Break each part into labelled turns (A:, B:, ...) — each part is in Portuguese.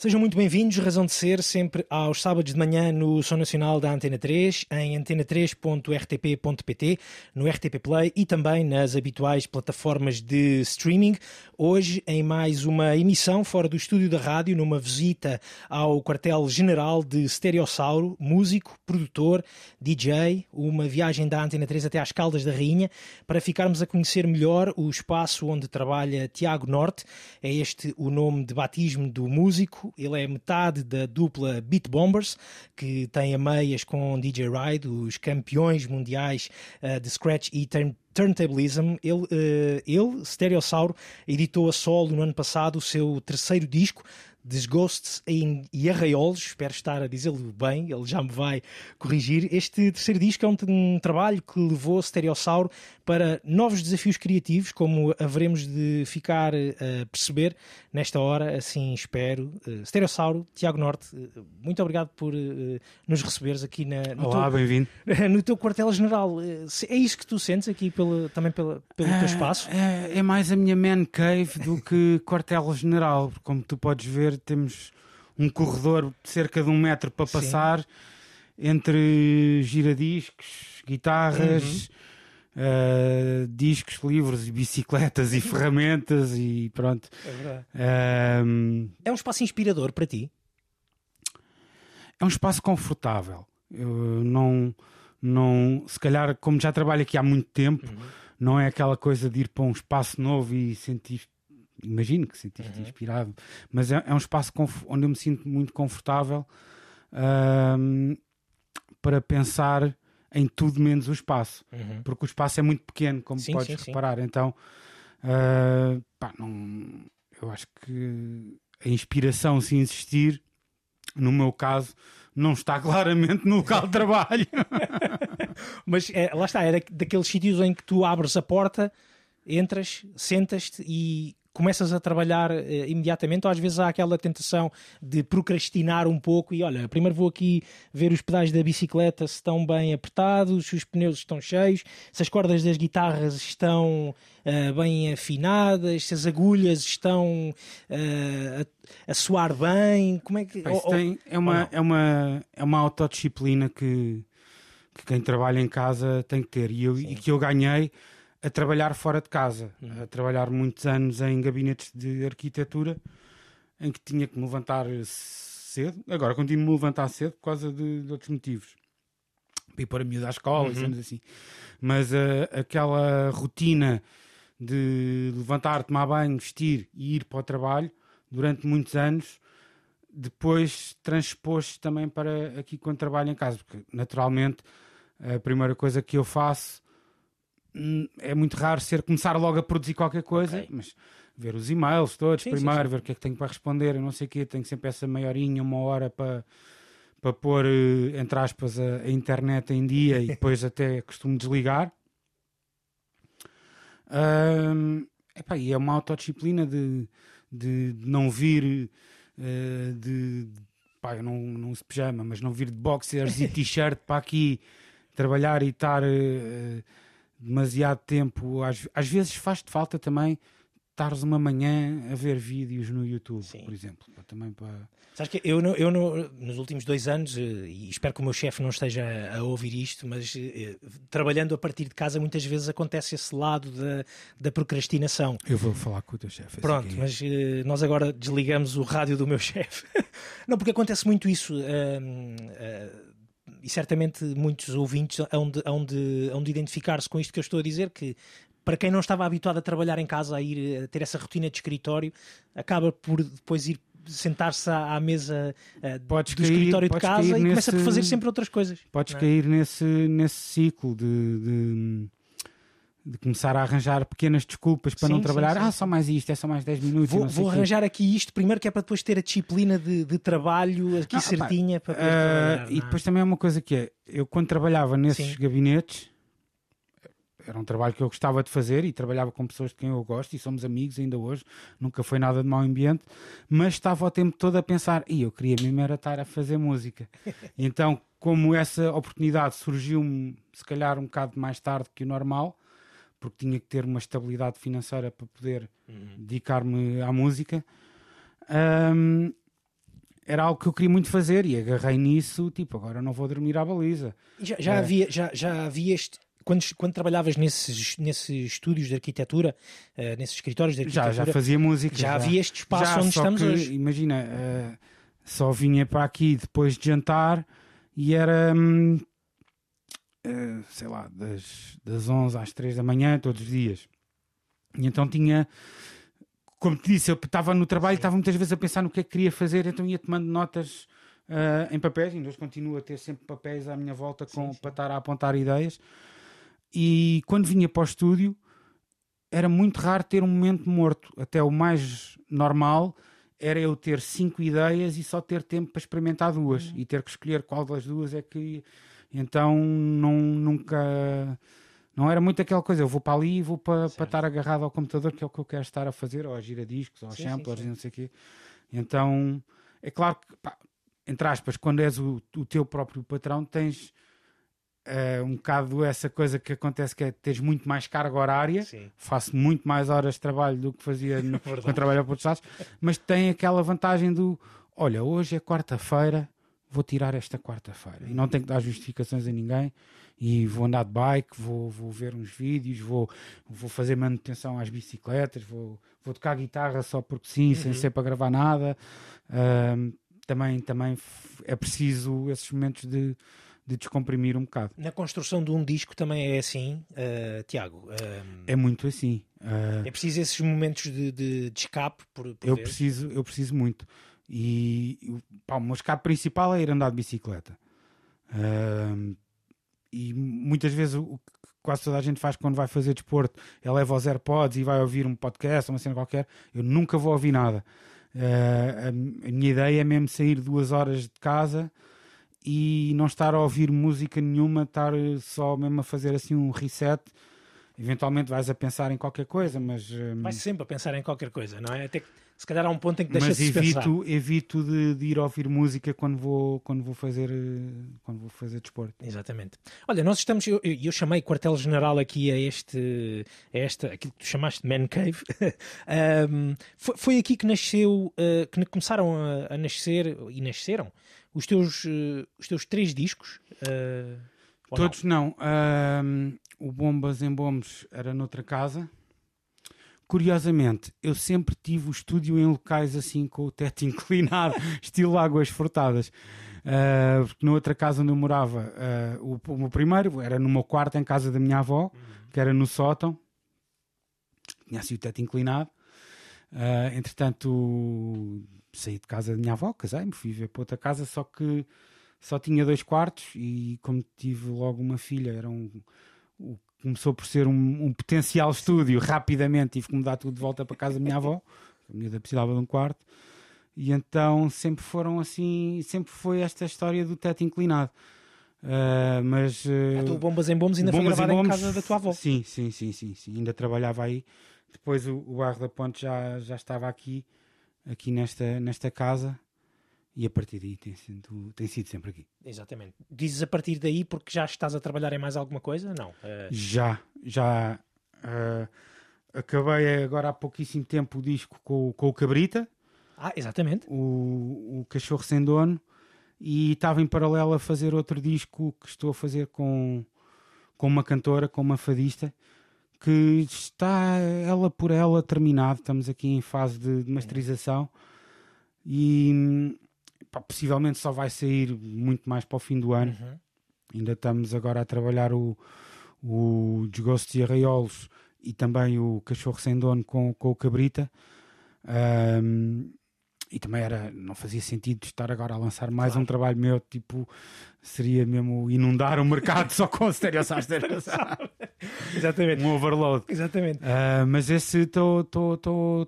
A: Sejam muito bem-vindos, Razão de Ser, sempre aos sábados de manhã no Som Nacional da Antena 3, em antena3.rtp.pt, no RTP Play e também nas habituais plataformas de streaming. Hoje, em mais uma emissão fora do estúdio da rádio, numa visita ao quartel-general de Stereossauro, músico, produtor, DJ, uma viagem da Antena 3 até às Caldas da Rainha, para ficarmos a conhecer melhor o espaço onde trabalha Tiago Norte. É este o nome de batismo do músico ele é metade da dupla Beat Bombers, que tem a meias com DJ Ride, os campeões mundiais uh, de Scratch e turn Turntablism. Ele, uh, ele, Stereossauro, editou a solo no ano passado o seu terceiro disco, Desgostes e Arraiolos, espero estar a dizê-lo bem, ele já me vai corrigir. Este terceiro disco é um, um trabalho que levou Stereossauro para novos desafios criativos, como haveremos de ficar a perceber nesta hora, assim espero. Uh, Stereossauro, Tiago Norte, uh, muito obrigado por uh, nos receberes aqui na,
B: no Olá, bem-vindo.
A: No teu quartel-general. É isso que tu sentes aqui pela, também pela, pelo teu espaço?
B: É, é mais a minha man cave do que quartel-general, como tu podes ver temos um corredor de cerca de um metro para passar Sim. entre giradiscos, guitarras, uhum. uh, discos, livros, bicicletas e ferramentas e pronto.
A: É verdade. Uh, é um espaço inspirador para ti?
B: É um espaço confortável. Eu não, não, se calhar, como já trabalho aqui há muito tempo, uhum. não é aquela coisa de ir para um espaço novo e sentir imagino que sentiste uhum. inspirado, mas é, é um espaço onde eu me sinto muito confortável para pensar em tudo menos o espaço, uhum. porque o espaço é muito pequeno, como sim, podes sim, reparar. Sim. Então, uh, pá, não, eu acho que a inspiração, se existir, no meu caso, não está claramente no local de trabalho.
A: Mas é, lá está, é daqueles sítios em que tu abres a porta, entras, sentas-te e começas a trabalhar uh, imediatamente ou às vezes há aquela tentação de procrastinar um pouco e olha, primeiro vou aqui ver os pedais da bicicleta se estão bem apertados, se os pneus estão cheios, se as cordas das guitarras estão uh, bem afinadas, se as agulhas estão uh, a, a soar bem, como é que...
B: Ou, tem, é, uma, é, uma, é uma autodisciplina que, que quem trabalha em casa tem que ter. E, eu, e que eu ganhei a trabalhar fora de casa, a trabalhar muitos anos em gabinetes de arquitetura, em que tinha que me levantar cedo. Agora continuo a me levantar cedo por causa de, de outros motivos. Para ir pôr a miúda à escola, uhum. assim. Mas uh, aquela rotina de levantar, tomar banho, vestir e ir para o trabalho durante muitos anos, depois transpôs também para aqui quando trabalho em casa, porque naturalmente a primeira coisa que eu faço é muito raro ser começar logo a produzir qualquer coisa, okay. mas ver os e-mails todos sim, primeiro, sim, sim. ver o que é que tenho para responder, eu não sei o quê, tenho sempre essa meia horinha, uma hora para, para pôr, eh, entre aspas, a, a internet em dia e depois até costumo desligar. Um, epá, e é uma autodisciplina de, de, de não vir uh, de, de pá, eu não, não se pijama, mas não vir de boxers e t-shirt para aqui trabalhar e estar uh, demasiado tempo. Às, às vezes faz-te falta também estares uma manhã a ver vídeos no YouTube, Sim. por exemplo. Também para...
A: Sabes que eu, não, eu não, nos últimos dois anos, eh, e espero que o meu chefe não esteja a ouvir isto, mas eh, trabalhando a partir de casa, muitas vezes acontece esse lado da, da procrastinação.
B: Eu vou falar com o teu chefe.
A: Pronto, assim. mas uh, nós agora desligamos o rádio do meu chefe. não, porque acontece muito isso. Uh, uh, e certamente muitos ouvintes hão de, hão de, hão de identificar-se com isto que eu estou a dizer, que para quem não estava habituado a trabalhar em casa, a ir a ter essa rotina de escritório, acaba por depois ir sentar-se à, mesa uh, podes do cair, escritório de casa e nesse, começa a fazer sempre outras coisas.
B: Podes é? cair nesse, nesse ciclo de, de de começar a arranjar pequenas desculpas para sim, não trabalhar. Sim, sim. Ah, só mais isto, é só mais 10 minutos.
A: Vou, vou arranjar aqui isto primeiro, que é para depois ter a disciplina de, de trabalho aqui não, certinha. Pá, para uh,
B: e depois também é uma coisa que é: eu quando trabalhava nesses gabinetes, era um trabalho que eu gostava de fazer e trabalhava com pessoas de quem eu gosto e somos amigos ainda hoje, nunca foi nada de mau ambiente, mas estava o tempo todo a pensar, e eu queria mesmo era estar a fazer música. então, como essa oportunidade surgiu-me, se calhar, um bocado mais tarde que o normal porque tinha que ter uma estabilidade financeira para poder
A: Uhum.
B: dedicar-me à música. Ahm, era algo que eu queria muito fazer e agarrei nisso, tipo, agora não vou dormir à baliza.
A: E Já, já
B: É.
A: havia, já, já havia este. Quando, quando trabalhavas nesses, nesses estúdios de arquitetura, eh, nesses escritórios de
B: Já,
A: arquitetura,
B: já fazia música.
A: já havia este espaço
B: Já,
A: onde estamos
B: que,
A: hoje.
B: Imagina, eh, só vinha para aqui depois de jantar e era, hum, eh, sei lá, das, das 11 às 3 da manhã, todos os dias. E então tinha, como te disse, eu estava no trabalho, estava muitas vezes a pensar no que é que queria fazer, então ia tomando notas eh, em papéis, ainda hoje continuo a ter sempre papéis à minha volta com, para estar a apontar ideias. E quando vinha para o estúdio, era muito raro ter um momento morto. Até o mais normal era eu ter cinco ideias e só ter tempo para experimentar duas e ter que escolher qual das duas é que. Então não, nunca. Não era muito aquela coisa, eu vou para ali e vou para, para estar agarrado ao computador, que é o que eu quero estar a fazer, ou a giradiscos, ou aos
A: Sim, sim,
B: samplers
A: sim.
B: e não sei o quê. Então, é claro que, pá, entre aspas, quando és o, o teu próprio patrão, tens eh, um bocado essa coisa que acontece que é tens muito mais carga horária
A: Sim.
B: faço muito mais horas de trabalho do que fazia no,
A: Verdade.
B: quando trabalhava para outros estados, mas tem aquela vantagem do olha, hoje é quarta-feira, vou tirar esta quarta-feira e não tenho que dar justificações a ninguém e vou andar de bike, vou, vou ver uns vídeos, vou, vou fazer manutenção às bicicletas, vou, vou tocar guitarra só porque sim, sem ser para gravar nada. Ahm, também, também é preciso esses momentos de, de descomprimir um bocado.
A: Na construção de um disco também é assim, eh, Tiago. eh,
B: É muito assim. Ah,
A: é preciso esses momentos de, de, de escape por, por
B: eu preciso, eu preciso muito. E pá, o meu escape principal é ir andar de bicicleta. Ahm, e muitas vezes o que quase toda a gente faz quando vai fazer desporto é leva os AirPods e vai ouvir um podcast ou uma cena qualquer. Eu nunca vou ouvir nada. Ah, a, a minha ideia é mesmo sair duas horas de casa e não estar a ouvir música nenhuma, estar só mesmo a fazer assim um reset. Eventualmente vais a pensar em qualquer coisa, mas. ahm,
A: Vai sempre a pensar em qualquer coisa, não é? Até que, se calhar há um ponto em que deixa
B: mas
A: de se pensar.
B: evito, evito de, de ir ouvir música quando vou, quando vou fazer eh, quando vou fazer desporto.
A: Exatamente. Olha, nós estamos, eu, eu chamei quartel-general aqui a este, a esta, aquilo que tu chamaste de Man Cave. Ahm, foi, foi aqui que nasceu, eh, que começaram a, a nascer e nasceram os teus, eh, os teus três discos. não?
B: Todos não. Ahm, o Bombas em Bombos era noutra casa. Curiosamente, eu sempre tive o estúdio em locais assim com o teto inclinado, estilo águas furtadas. Ah, porque na outra casa onde eu morava, ah, o, o meu primeiro era no meu quarto em casa da minha avó, que era no sótão. Tinha assim o teto inclinado. Ah, entretanto, saí de casa da minha avó, casei-me, fui ver para outra casa, só que só tinha dois quartos e como tive logo uma filha, era um, o- começou por ser um, um potencial estúdio, rapidamente tive que mudar tudo de volta para casa da minha avó, a miúda precisava de um quarto, e então sempre foram assim, sempre foi esta história do teto inclinado. Ah, mas
A: Ah, tu,
B: uh,
A: o Bombas em Bombos ainda foi
B: Bombas e
A: gravado em
B: Bombos,
A: casa da tua avó.
B: Sim, sim, sim, sim, sim. ainda trabalhava aí. Depois o, o da Ponte já, já estava aqui, aqui nesta, nesta casa, e a partir daí tem sido, tem sido sempre aqui.
A: Exatamente. Dizes a partir daí porque já estás a trabalhar em mais alguma coisa? Não. Eh,
B: Já, já ah, acabei agora há pouquíssimo tempo o disco com, com o Cabrita,
A: ah, exatamente.
B: o, o Cachorro Sem Dono, e estava em paralelo a fazer outro disco que estou a fazer com, com uma cantora, com uma fadista, que está ela por ela terminado. Estamos aqui em fase de, de masterização e pá, possivelmente só vai sair muito mais para o fim do ano.
A: Uhum.
B: Ainda estamos agora a trabalhar o, o Desgostos e Arraiolos e também o Cachorro Sem Dono com, com o Cabrita. Ahm, e também era, não fazia sentido estar agora a lançar mais
A: Claro.
B: um trabalho meu, tipo, seria mesmo inundar o mercado só com stereo
A: Exatamente.
B: um overload.
A: Exatamente.
B: Ah, mas esse estou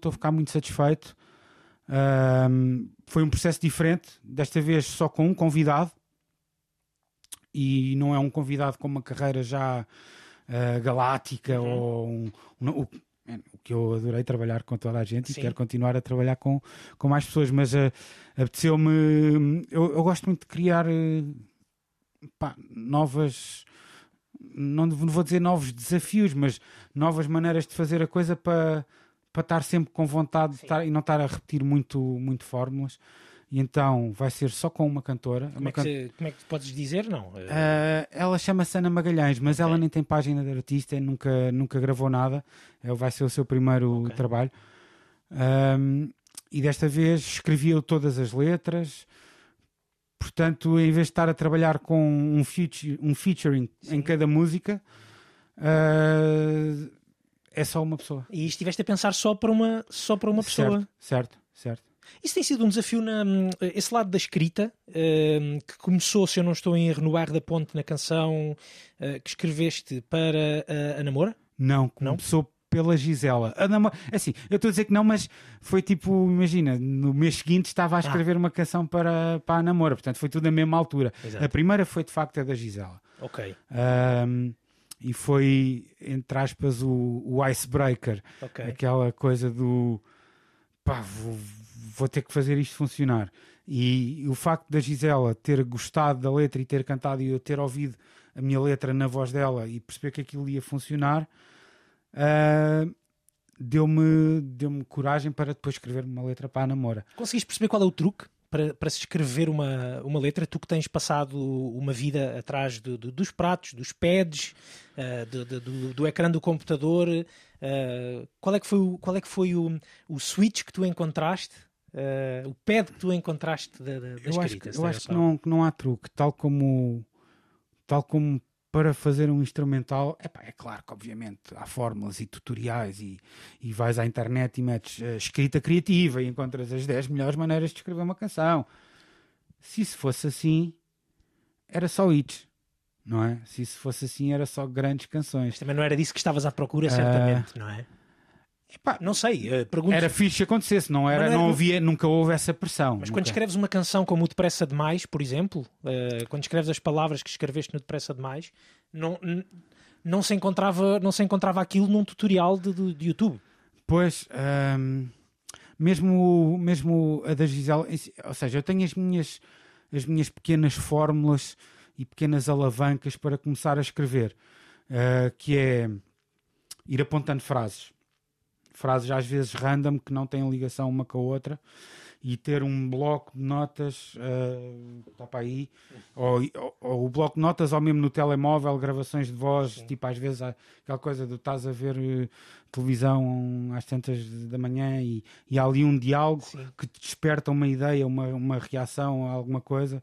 B: a ficar muito satisfeito. Ahm, foi um processo diferente, desta vez só com um convidado. E não é um convidado com uma carreira já galáctica
A: Uhum.
B: ou um, um- o, o que eu adorei trabalhar com toda a gente
A: Sim.
B: e quero continuar a trabalhar com, com mais pessoas, mas ah, apeteceu-me. Eu, eu gosto muito de criar eh, pá, novas não vou dizer novos desafios, mas novas maneiras de fazer a coisa para, para estar sempre com vontade de estar, e não estar a repetir muito, muito fórmulas. E então vai ser só com uma cantora.
A: Como,
B: uma
A: é, que, can... como é que podes dizer? Não. Uh,
B: ela chama-se Ana Magalhães, mas okay. ela nem tem página de artista, nunca, nunca gravou nada. Vai ser o seu primeiro okay. trabalho. Um, e desta vez escrevia todas as letras. Portanto, em vez de estar a trabalhar com um, feature, um featuring Sim. em cada música, uh, é só uma pessoa.
A: E estiveste a pensar só para uma, só para uma pessoa.
B: Certo, certo, certo.
A: Isso tem sido um desafio, na, esse lado da escrita, uh, que começou, se eu não estou em erro, no Bairro da Ponte, na canção uh, que escreveste para a Namora?
B: Não, começou não? pela Gisela. A namora... É assim, eu estou a dizer que não, mas foi tipo, imagina, no mês seguinte estava a ah. escrever ah. uma canção para, para a Namora, portanto foi tudo na mesma altura. Exato. A primeira foi de facto a da Gisela.
A: Ok.
B: Um, e foi, entre aspas, o, o icebreaker. Okay. Aquela coisa do pá, vou, vou ter que fazer isto funcionar. E, o facto da Gisela ter gostado da letra e ter cantado e eu ter ouvido a minha letra na voz dela e perceber que aquilo ia funcionar, uh, deu-me deu coragem para depois escrever uma letra para a namora.
A: Conseguiste perceber qual é o truque? Para, para se escrever uma, uma letra, tu que tens passado uma vida atrás do, do, dos pratos, dos pads, uh, do, do, do, ecrã do computador, uh, qual é que foi, o, qual é que foi o, o switch que tu encontraste uh, o pad que tu encontraste da, da, da
B: eu escrita. Acho que, eu acho que não, que não há truque, tal como, tal como para fazer um instrumental, epá, é claro que obviamente há fórmulas e tutoriais e, e vais à internet e metes uh, escrita criativa e encontras as 10 melhores maneiras de escrever uma canção. Se isso fosse assim, era só hits, não é? Se isso fosse assim, era só grandes canções. Mas
A: também não era disso que estavas à procura, certamente, uh, não é? Epá, não sei, uh, pergunto...
B: Era fixe que acontecesse, não, era, não, era... não havia, nunca houve essa pressão.
A: Mas
B: nunca.
A: quando escreves uma canção como o Depressa Demais, por exemplo, uh, quando escreves as palavras que escreveste no Depressa Demais, não, não, se, encontrava, não se encontrava aquilo num tutorial de, de, de YouTube.
B: Pois, um, mesmo, mesmo a da Gisela, ou seja, eu tenho as minhas, as minhas pequenas fórmulas e pequenas alavancas para começar a escrever, uh, que é ir apontando frases frases às vezes random que não têm ligação uma com a outra e ter um bloco de notas uh, está para aí ou, ou, ou, o bloco de notas ou mesmo no telemóvel gravações de voz Sim. tipo às vezes aquela coisa de estás a ver uh, televisão às tantas da manhã e, e há ali um diálogo Sim. que te desperta uma ideia uma, uma reação a alguma coisa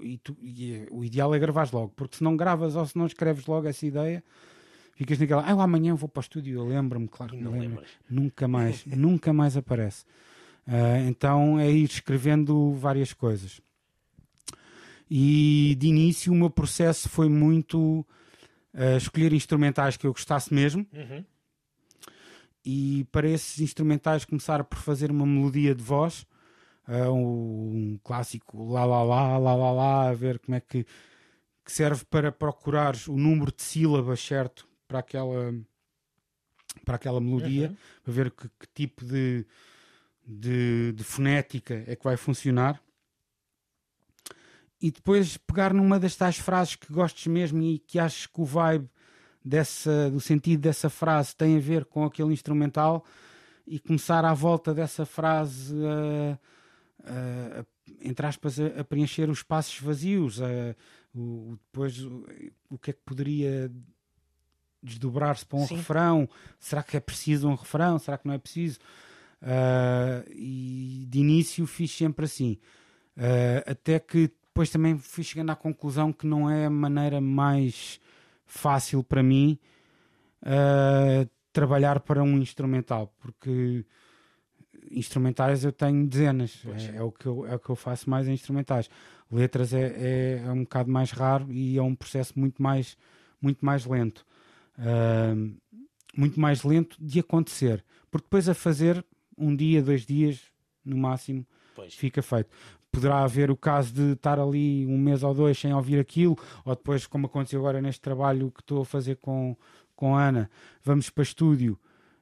B: e, tu, e o ideal é gravares logo porque se não gravas ou se não escreves logo essa ideia ficas naquela, ah, amanhã vou para o estúdio, eu lembro-me, claro que não me lembro. Nunca mais, nunca mais aparece. Uh, então é ir escrevendo várias coisas. E de início o meu processo foi muito uh, escolher instrumentais que eu gostasse mesmo. Uhum. E para esses instrumentais começar por fazer uma melodia de voz, uh, um clássico lá lá lá lá lá lá, a ver como é que, que serve para procurar o número de sílabas certo para aquela para aquela melodia, uhum. para ver que, que tipo de, de, de, fonética é que vai funcionar. E depois pegar numa das tais frases que gostes mesmo e que achas que o vibe dessa, do sentido dessa frase tem a ver com aquele instrumental e começar à volta dessa frase a, a, a entre aspas, a, a, preencher os espaços vazios. A, o, depois o, o que é que poderia desdobrar-se para um Sim. refrão. Será que é preciso um refrão? Será que não é preciso? Uh, e de início fiz sempre assim. Uh, até que depois também fui chegando à conclusão que não é a maneira mais fácil para mim uh, trabalhar para um instrumental, porque instrumentais eu tenho dezenas, é, é, o que eu, é o que eu faço mais em instrumentais. Letras é, é, é um bocado mais raro e é um processo muito mais, muito mais lento uh, muito mais lento de acontecer. Porque depois a fazer um dia, dois dias, no máximo, pois. fica feito. Poderá haver o caso de estar ali um mês ou dois sem ouvir aquilo, ou depois, como aconteceu agora neste trabalho que estou a fazer com, com a Ana, vamos para estúdio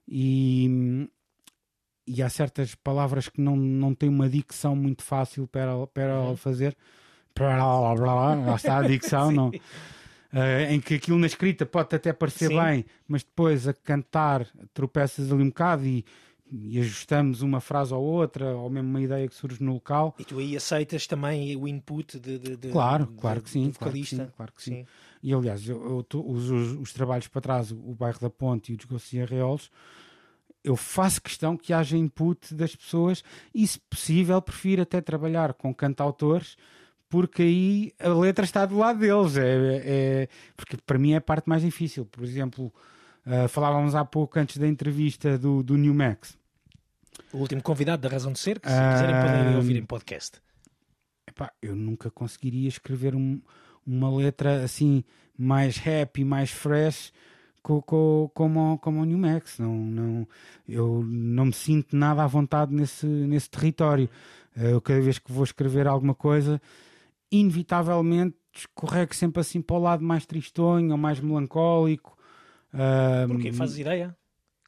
B: e, e há certas palavras que não, não têm uma dicção muito fácil para, para uhum. fazer. Para lá, lá, lá, lá, está a dicção, não. Uh, em que aquilo na escrita pode até parecer
A: Sim.
B: bem, mas depois a cantar tropeças ali um bocado e, e ajustamos uma frase ou outra, ou mesmo uma ideia que surge no local.
A: E tu aí aceitas também o input de, de- de-
B: Claro, claro que sim,
A: do
B: claro que
A: vocalista.
B: sim, claro que sim. E aliás, eu, eu tô- os, os- os trabalhos para trás, o, o Bairro da Ponte e o Desgosto e Arreolos, eu faço questão que haja input das pessoas e, se possível, prefiro até trabalhar com cantautores, porque aí a letra está do lado deles. É, é- porque para mim é a parte mais difícil. Por exemplo, ah, falávamos há pouco antes da entrevista do, do New Max.
A: O último convidado da Razão de Ser, que se
B: Ah,
A: quiserem podem ouvir em podcast.
B: Epá, eu nunca conseguiria escrever um- uma letra assim mais happy, mais fresh co- co- como, como o New Max. Não, não, eu não me sinto nada à vontade nesse, nesse território. Eh, Eu, cada vez que vou escrever alguma coisa, inevitavelmente escorrego sempre assim para o lado mais tristonho ou mais melancólico. Ah,
A: Porquê? Fazes ideia?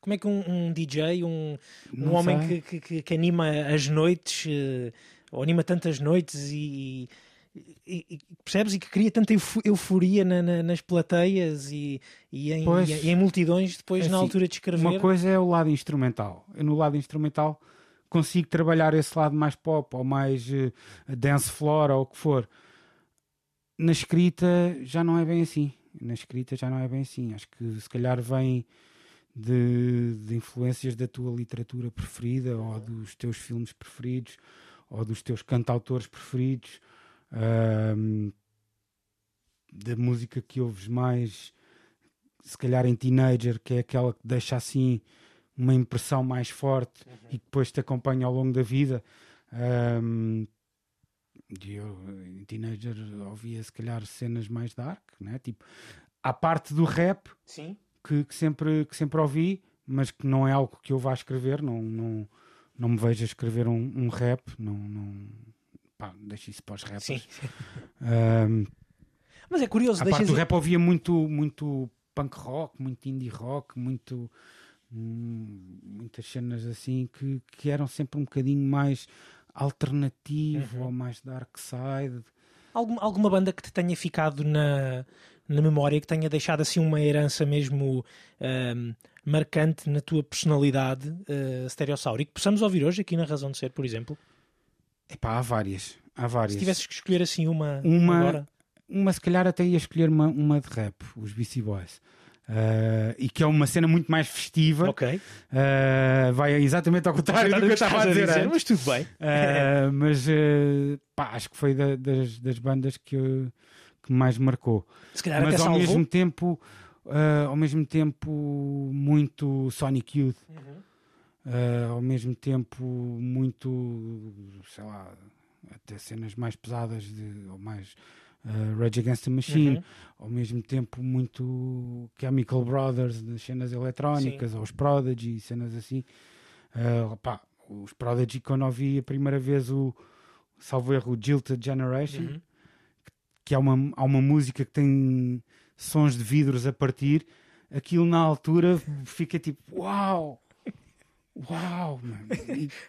A: Como é que um, um DJ, um, um homem que, que- que- anima as noites, eh, ou anima tantas noites e, e- e- percebes? E que cria tanta eufo- euforia na- na- nas plateias e, e em,
B: Pois.
A: e em multidões depois
B: É
A: na
B: assim,
A: altura de escrever.
B: Uma coisa é o lado instrumental. Eu no lado instrumental consigo trabalhar esse lado mais pop ou mais eh, dance floor ou o que for. Na escrita já não é bem assim. Na escrita já não é bem assim. Acho que se calhar vem de, de influências da tua literatura preferida ou dos teus filmes preferidos ou dos teus cantautores preferidos. ahm, da música que ouves mais se calhar em teenager, que é aquela que deixa assim uma impressão mais forte e que depois te acompanha ao longo da vida. E eu, em teenager, ouvia se calhar cenas mais dark, né? tipo, à parte do rap
A: Sim.
B: que, que sempre, que sempre ouvi, mas que não é algo que eu vá escrever, não, não, não me vejo a escrever um, um rap, não, não pá, deixa isso para os rappers.
A: Sim.
B: Ahm,
A: Mas é curioso,
B: a parte do rap ouvia muito, muito punk rock, muito indie rock, muito hum, muitas cenas assim que, que eram sempre um bocadinho mais alternativo
A: Uhum.
B: ou mais dark side.
A: Alguma, alguma banda que te tenha ficado na, na memória, que tenha deixado assim uma herança mesmo ahm, marcante na tua personalidade uh, stereossauro e que possamos ouvir hoje aqui na Razão de Ser, por exemplo?
B: Epá, há várias. Há várias.
A: Se tivesses que escolher assim uma,
B: Uma-
A: agora.
B: Uma, se calhar, até ia escolher uma, uma de rap, os BC Boys. Ah, e que é uma cena muito mais festiva.
A: Ok.
B: Ah, vai exatamente ao contrário do que eu estava a dizer. antes.
A: mas tudo bem.
B: Ah, mas pá, acho que foi da- das, das bandas que, eu- que mais marcou. Mas ao mesmo tempo, ao mesmo tempo muito Sonic Youth,
A: Uhum.
B: Ao mesmo tempo muito, sei lá, até cenas mais pesadas de, ou mais ah, Rage Against the Machine,
A: Uhum.
B: ao mesmo tempo muito Chemical Brothers nas cenas eletrónicas, ou os Prodigy, cenas assim. Pá, os Prodigy, quando ouvi a primeira vez o salvo erro, o Jilted Generation,
A: Uhum.
B: que há uma, há uma música que tem sons de vidros a partir, aquilo na altura fica tipo, uau! Uau, mano.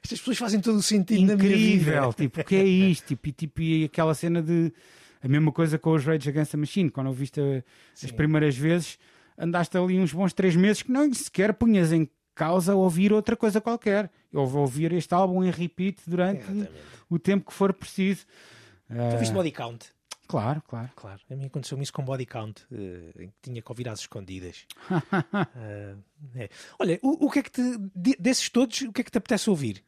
A: Estas pessoas fazem todo o sentido na minha
B: incrível,
A: vida.
B: tipo, o que é isto? Tipo, e, tipo, e aquela cena de a mesma coisa com os Rage Against the Machine, quando ouviste a- as
A: Sim.
B: primeiras vezes, andaste ali uns bons três meses que não sequer punhas em causa ouvir outra coisa qualquer. Eu vou ouvir este álbum em repeat durante
A: Exatamente.
B: o tempo que for preciso.
A: Tu viste
B: Ah,
A: body count?
B: claro, claro.
A: Claro, a mim aconteceu-me isso com body count, eh, que tinha que ouvir às escondidas. Ah, é. Olha, o, o que é que te, de- desses todos, o que é que te apetece ouvir?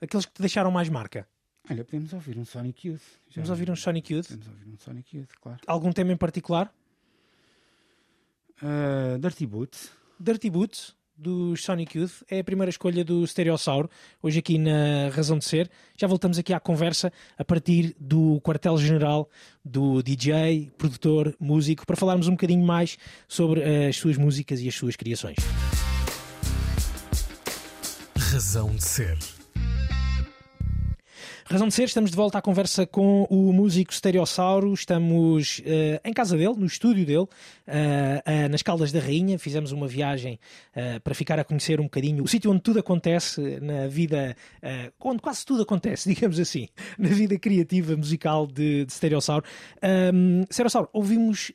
A: Aqueles que te deixaram mais marca.
B: Olha, podemos ouvir um Sonic Youth. Já-
A: Vamos ouvir um Sonic Youth.
B: Podemos ouvir um Sonic Youth, claro.
A: Algum tema em particular?
B: Ah, Dirty Boots.
A: Dirty Boots, dos Sonic Youth, é a primeira escolha do Stereossauro, hoje aqui na Razão de Ser. Já voltamos aqui à conversa a partir do quartel-general do DJ, produtor, músico, para falarmos um bocadinho mais sobre as suas músicas e as suas criações.
C: Razão de Ser.
A: Razão de ser, estamos de volta à conversa com o músico Stereossauro. Estamos uh, em casa dele, no estúdio dele, uh, uh, nas Caldas da Rainha. Fizemos uma viagem para ficar a conhecer um bocadinho o sítio onde tudo acontece na vida, onde quase tudo acontece, digamos assim, na vida criativa musical de, de Stereossauro. Um, Stereossauro, ouvimos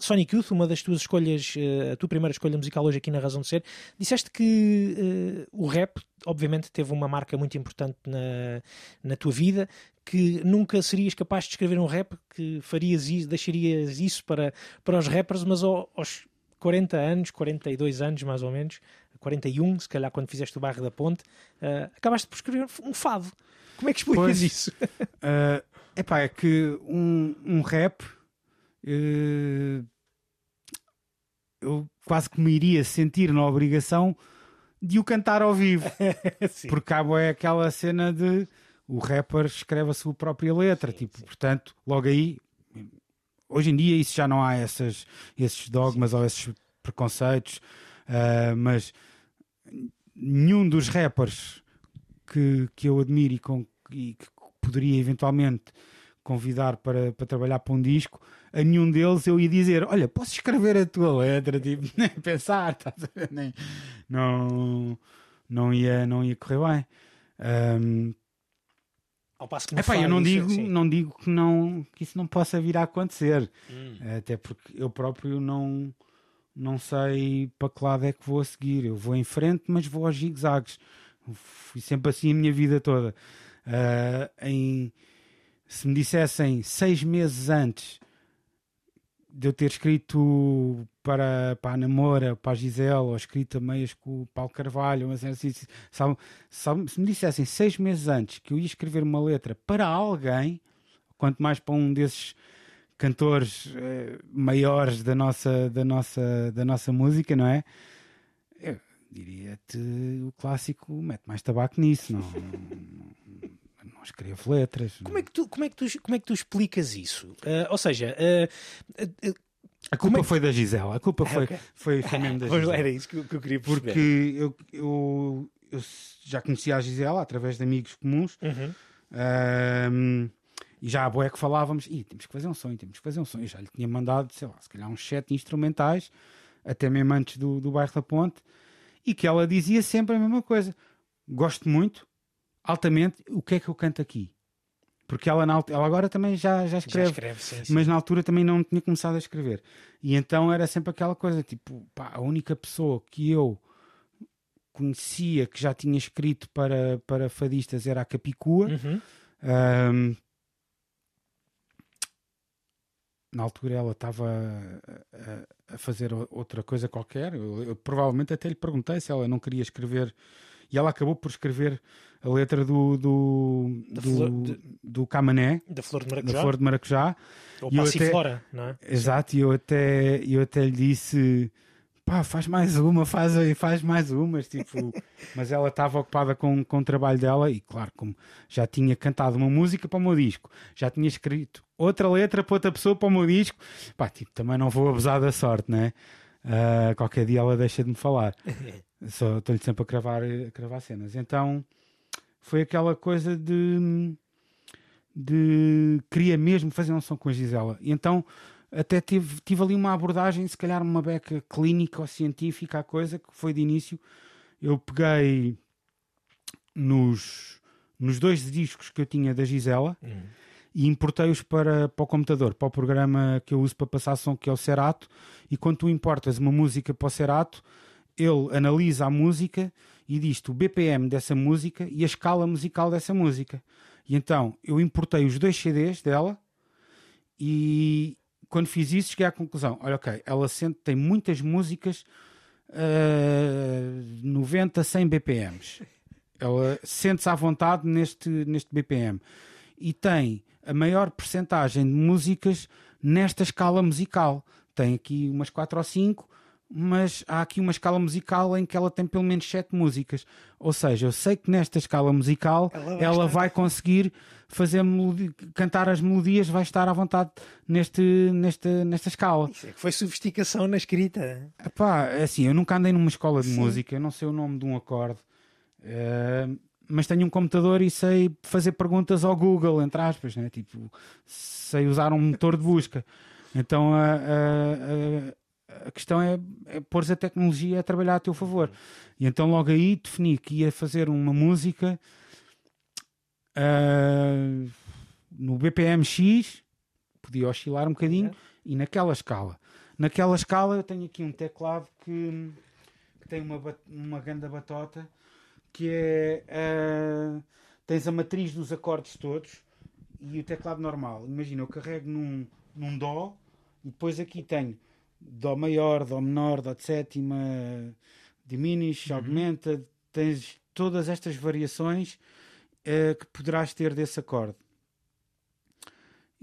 A: Sonic Youth, uma das tuas escolhas, a tua primeira escolha musical hoje aqui na Razão de Ser. Disseste que o rap obviamente teve uma marca muito importante na, na tua vida, que nunca serias capaz de escrever um rap, que farias isso, deixarias isso para, para os rappers, mas aos 40 anos, 42 anos mais ou menos, 41, se calhar quando fizeste o bairro da Ponte, uh, acabaste por escrever um fado. Como é que explicas pois, isso?
B: uh, epá, é que um, um rap uh, eu quase que me iria sentir na obrigação de o cantar ao vivo. Porque cabo é aquela cena de o rapper escreve a sua própria letra, sim, tipo, sim. portanto, logo aí, hoje em dia isso já não há essas, esses dogmas sim. ou esses preconceitos, uh, mas nenhum dos rappers que, que eu admiro e, com, e que poderia eventualmente convidar para, para trabalhar para um disco, a nenhum deles eu ia dizer: Olha, posso escrever a tua letra? Tipo, nem pensar, tá nem, não, não, ia, não ia correr bem. Um,
A: Ao passo que
B: epá, eu não digo, não digo que, não, que isso não possa vir a acontecer, hum. até porque eu próprio não, não sei para que lado é que vou a seguir. Eu vou em frente, mas vou aos zigue-zagues. Fui sempre assim a minha vida toda. Uh, em, se me dissessem seis meses antes de eu ter escrito para, para a Namora, para a Gisela, ou escrito a meias com o Paulo Carvalho, mas assim, se me dissessem seis meses antes que eu ia escrever uma letra para alguém, quanto mais para um desses cantores eh, maiores da nossa, da, nossa, da nossa música, não é? Eu diria-te o clássico, mete mais tabaco nisso, não, não, escrevo letras.
A: Como é que tu, como é que tu, como é que tu explicas isso? Uh, ou seja, uh, uh,
B: a culpa é... foi da Gisela. A culpa foi, okay. foi, foi mesmo da Gisela.
A: Era isso que eu, que eu queria
B: perceber. Porque eu, eu, eu, já conhecia a Gisela através de amigos comuns. Uhum. Um, e já a boé que falávamos, e temos que fazer um sonho, temos que fazer um sonho. Eu já lhe tinha mandado, sei lá, se calhar uns sete instrumentais, até mesmo antes do, do bairro da Ponte, e que ela dizia sempre a mesma coisa. Gosto muito, altamente o que é que eu canto aqui. Porque ela, na, ela agora também já, já escreve, já escreve sim, sim. mas na altura também não tinha começado a escrever. E então era sempre aquela coisa, tipo, pá, a única pessoa que eu conhecia que já tinha escrito para, para fadistas era a Capicua. Uhum. Um, na altura ela estava a, a, fazer outra coisa qualquer. Eu, eu, provavelmente até lhe perguntei se ela não queria escrever e ela acabou por escrever a letra do do, do, flor, de, do Camané
A: da flor de maracujá,
B: da flor de maracujá.
A: ou passiflora,
B: não é? Exato, e eu até, eu até lhe disse pá, faz mais uma, faz, faz mais umas, tipo, mas ela estava ocupada com, com o trabalho dela e claro, como já tinha cantado uma música para o meu disco, já tinha escrito outra letra para outra pessoa para o meu disco, pá, tipo, também não vou abusar da sorte, né? Uh, qualquer dia ela deixa de me falar. Só estou-lhe sempre a cravar, a cravar cenas. Então foi aquela coisa de, de queria mesmo fazer um som com a Gisela. E então até tive, tive ali uma abordagem, se calhar uma beca clínica ou científica, a coisa que foi de início. Eu peguei nos, nos dois discos que eu tinha da Gisela uhum. E importei-os para, para o computador, para o programa que eu uso para passar som, que é o Serato. E quando tu importas uma música para o Serato, ele analisa a música e diz-te o BPM dessa música e a escala musical dessa música. E então eu importei os dois CDs dela e quando fiz isso cheguei à conclusão: olha, ok, ela sente, tem muitas músicas uh, 90, 100 BPMs. Ela sente-se à vontade neste, neste BPM e tem a maior percentagem de músicas nesta escala musical. Tem aqui umas 4 ou 5 mas há aqui uma escala musical em que ela tem pelo menos sete músicas. Ou seja, eu sei que nesta escala musical ela vai, ela vai conseguir fazer cantar as melodias, vai estar à vontade neste, neste, nesta escala.
A: Isso é que foi sofisticação na escrita.
B: Epá, é assim, eu nunca andei numa escola de Sim. música, eu não sei o nome de um acorde. Uh, mas tenho um computador e sei fazer perguntas ao Google, entre aspas, né? tipo, sei usar um motor de busca. Então a, a, a, questão é, é pôr a tecnologia a trabalhar a teu favor. E então logo aí defini que ia fazer uma música uh, no BPM X, podia oscilar um bocadinho, é. e naquela escala. Naquela escala eu tenho aqui um teclado que, que tem uma, uma ganda batota que é uh, tens a matriz dos acordes todos e o teclado normal. Imagina, eu carrego num, num Dó e depois aqui tenho Dó maior, Dó menor, Dó de sétima, diminish, uhum. aumenta, tens todas estas variações uh, que poderás ter desse acorde.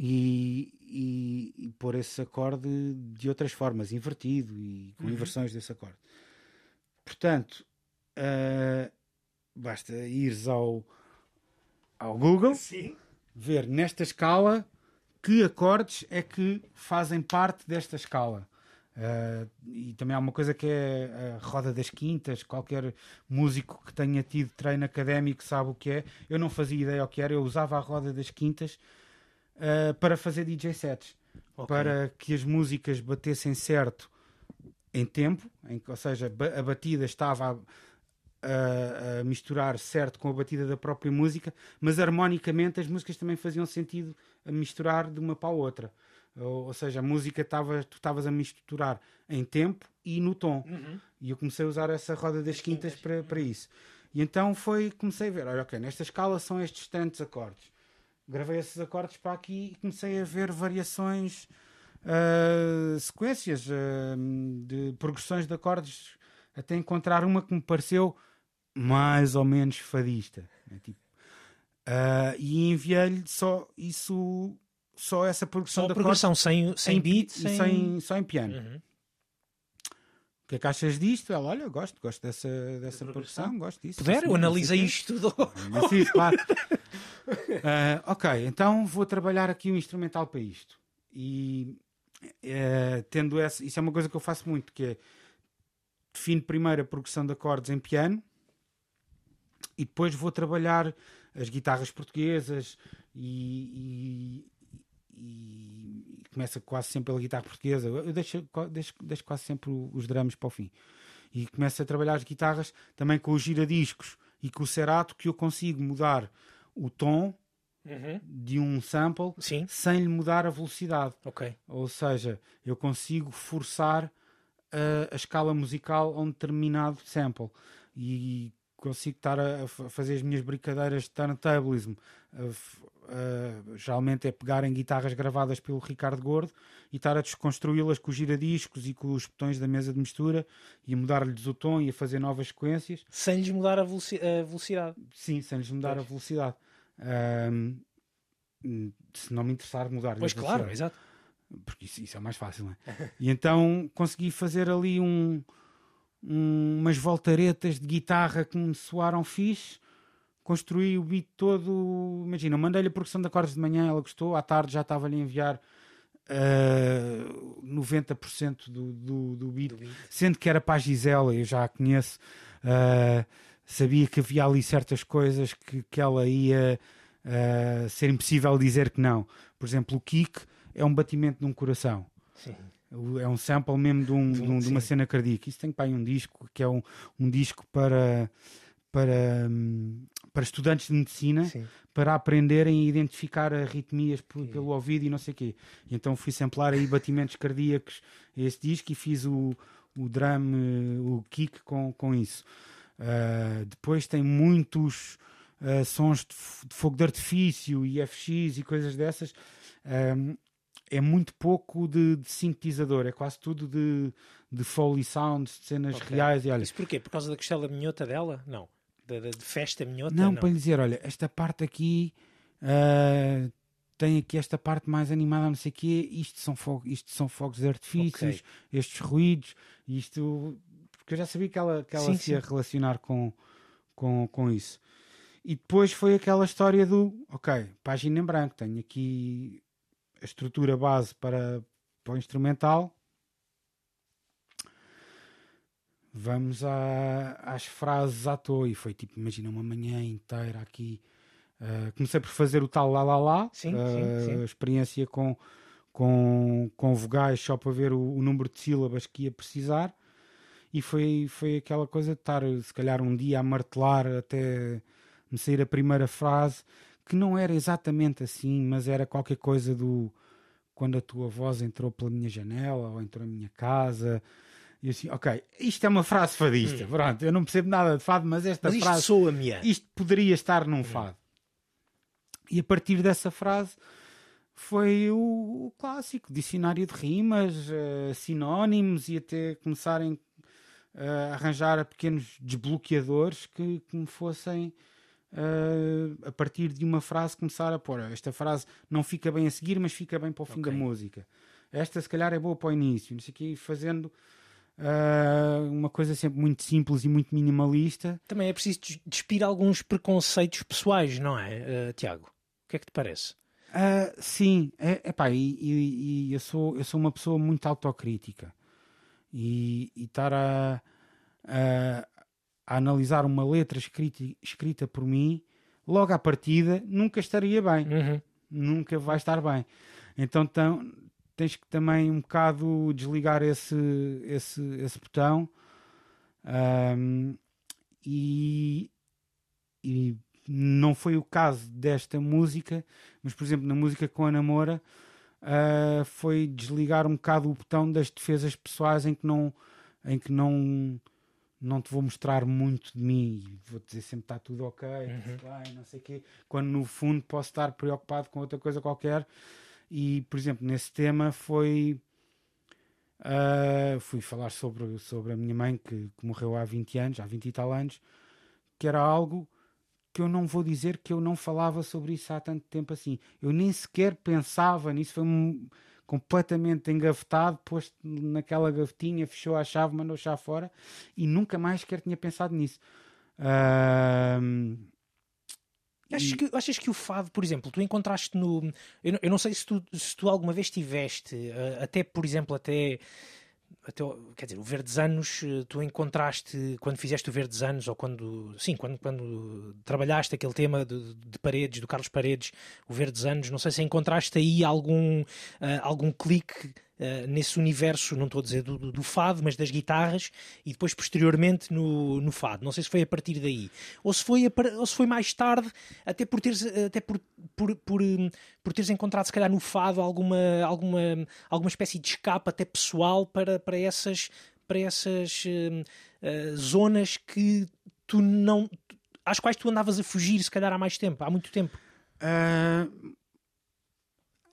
B: E, e, e pôr esse acorde de outras formas, invertido e com uhum. inversões desse acorde. Portanto, uh, basta ires ao, ao Google,
A: Sim.
B: ver nesta escala que acordes é que fazem parte desta escala. Uh, e também há uma coisa que é a roda das quintas. Qualquer músico que tenha tido treino académico sabe o que é. Eu não fazia ideia o que era, eu usava a roda das quintas uh, para fazer DJ sets, okay. para que as músicas batessem certo em tempo, em, ou seja, a batida estava a, a, a, misturar certo com a batida da própria música, mas harmonicamente as músicas também faziam sentido a misturar de uma para a outra. Ou, ou seja, a música tava, tu estavas a misturar em tempo e no tom.
A: Uhum.
B: E eu comecei a usar essa roda das quintas para, para isso. E então foi, comecei a ver, olha, ok, nesta escala são estes tantos acordes. Gravei esses acordes para aqui e comecei a ver variações, uh, sequências uh, de progressões de acordes, até encontrar uma que me pareceu mais ou menos fadista. Né? Tipo, uh, e enviei-lhe só isso, só essa progressão
A: só
B: de
A: progressão sem, sem beat,
B: sem... sem... só em piano. Uhum. O que é que achas disto? Ela, olha, gosto, gosto dessa, dessa de progressão, gosto disso.
A: Puder, eu analisei isto tudo.
B: Claro. uh, ok, então vou trabalhar aqui um instrumental para isto. E uh, tendo essa, isso é uma coisa que eu faço muito, que é defino primeiro a progressão de acordes em piano e depois vou trabalhar as guitarras portuguesas e, e, e começa quase sempre pela guitarra portuguesa. Eu deixo, deixo, deixo quase sempre os drums para o fim. E começo a trabalhar as guitarras também com os giradiscos e com o serato que eu consigo mudar o tom
A: uhum.
B: de um sample
A: Sim.
B: sem lhe mudar a velocidade.
A: Okay.
B: Ou seja, eu consigo forçar a, a escala musical a um determinado sample. E consigo estar a, a fazer as minhas brincadeiras de turntablism. Uh, geralmente é pegar em guitarras gravadas pelo Ricardo Gordo e estar a desconstruí-las com os giradiscos e com os botões da mesa de mistura e a mudar-lhes o tom e a fazer novas sequências.
A: Sem lhes mudar a, velocidade.
B: Sim, sem lhes mudar pois. a velocidade. se não me interessar mudar.
A: Pois claro, exato.
B: Porque isso, isso, é mais fácil, não é? e então consegui fazer ali um, um, umas voltaretas de guitarra que me soaram fixe. Construí o beat todo. Imagina, mandei-lhe a progressão de acordes de manhã, ela gostou. À tarde já estava-lhe a enviar uh, 90% do, do, do, beat, do beat, sendo que era para a Gisela, eu já a conheço. Uh, sabia que havia ali certas coisas que, que ela ia uh, ser impossível dizer que não. Por exemplo, o kick é um batimento de um coração.
A: Sim.
B: É um sample mesmo de, um, de, um, de uma cena cardíaca. Isso tem para aí um disco que é um, um disco para, para, para estudantes de medicina
A: Sim.
B: para aprenderem a identificar arritmias por, pelo ouvido e não sei o quê. E então fui samplar aí batimentos cardíacos a esse disco e fiz o, o drum, o kick com, com isso. Uh, depois tem muitos uh, sons de, de, fogo de artifício e FX e coisas dessas. Um, é muito pouco de, de, sintetizador, é quase tudo de, de Foley Sounds, de cenas okay. reais. E, olha,
A: Isso porquê? Por causa da costela minhota dela? Não. De, de, de festa minhota?
B: Não,
A: não,
B: para lhe dizer, olha, esta parte aqui uh, tem aqui esta parte mais animada, não sei o quê, isto são, fogo, isto são fogos de artifícios, okay. estes ruídos, isto. Porque eu já sabia que ela, que ela sim, se ia sim. relacionar com, com, com isso. E depois foi aquela história do, ok, página em branco, tenho aqui a estrutura base para, para o instrumental. vamos a, às frases à toa. E foi tipo, imagina, uma manhã inteira aqui. Uh, comecei por fazer o tal lá lá lá,
A: Sim,
B: uh,
A: sim, sim.
B: experiência com, com, com vogais só para ver o, o número de sílabas que ia precisar. E foi, foi aquela coisa de estar, se calhar, um dia a martelar até me sair a primeira frase, que não era exatamente assim, mas era qualquer coisa do quando a tua voz entrou pela minha janela ou entrou na minha casa. E assim, ok, isto é uma frase fadista. Pronto, eu não percebo nada de fado, mas esta
A: Mas isto
B: frase
A: soa-me. a-
B: isto poderia estar num fado. E a partir dessa frase foi o, o clássico dicionário de rimas, eh, sinónimos e até começarem eh, a arranjar pequenos desbloqueadores que, que me fossem eh, a partir de uma frase começar a pôr esta frase não fica bem a seguir, mas fica bem para o fim
A: Ok.
B: da música. Esta se calhar é boa para o início, não sei o quê, fazendo eh, uma coisa sempre muito simples e muito minimalista.
A: Também é preciso des- despir alguns preconceitos pessoais, não é, eh, Tiago? O que é que te parece?
B: Ah, sim, é, epá, e, e- e eu, sou, eu sou uma pessoa muito autocrítica e e estar a, a, a analisar uma letra escrita, escrita por mim logo à partida nunca estaria bem,
A: Uhum.
B: nunca vai estar bem. Então tão, tens que também um bocado desligar esse, esse, esse botão ahm, e, e não foi o caso desta música, mas por exemplo na música com a Namora ah, foi desligar um bocado o botão das defesas pessoais em que não em que não não te vou mostrar muito de mim e vou dizer sempre está tudo ok, tudo bem, não sei o quê, quando no fundo posso estar preocupado com outra coisa qualquer e por exemplo nesse tema foi ah, fui falar sobre, sobre a minha mãe que, que morreu há 20 anos, há 20 e tal anos, que era algo que eu não vou dizer que eu não falava sobre isso há tanto tempo assim. Eu nem sequer pensava nisso, foi um, completamente engavetado, posto naquela gavetinha, fechou a chave, mandou chave fora e nunca mais sequer tinha pensado nisso. Ahm,
A: Achas que, achas que o fado, por exemplo, tu encontraste no. Eu não, eu não sei se tu, se tu alguma vez tiveste, eh, até por exemplo, até. Até quer dizer, o Verdes Anos, eh, tu encontraste quando fizeste o Verdes Anos, ou quando. Sim, quando, quando trabalhaste aquele tema de, de Paredes, do Carlos Paredes, o Verdes Anos, não sei se encontraste aí algum, eh, algum clique. Eh, nesse universo, não estou a dizer do, do- do fado, mas das guitarras, e depois posteriormente no, no fado. Não sei se foi a partir daí. Ou se foi, a ou se foi mais tarde, até por teres, até por, por, por, hum, por teres encontrado, se calhar, no fado alguma, alguma, alguma espécie de escape até pessoal para, para essas, para essas hum, eh, zonas que tu não. às quais tu andavas a fugir, se calhar, há mais tempo, há muito tempo.
B: Ah,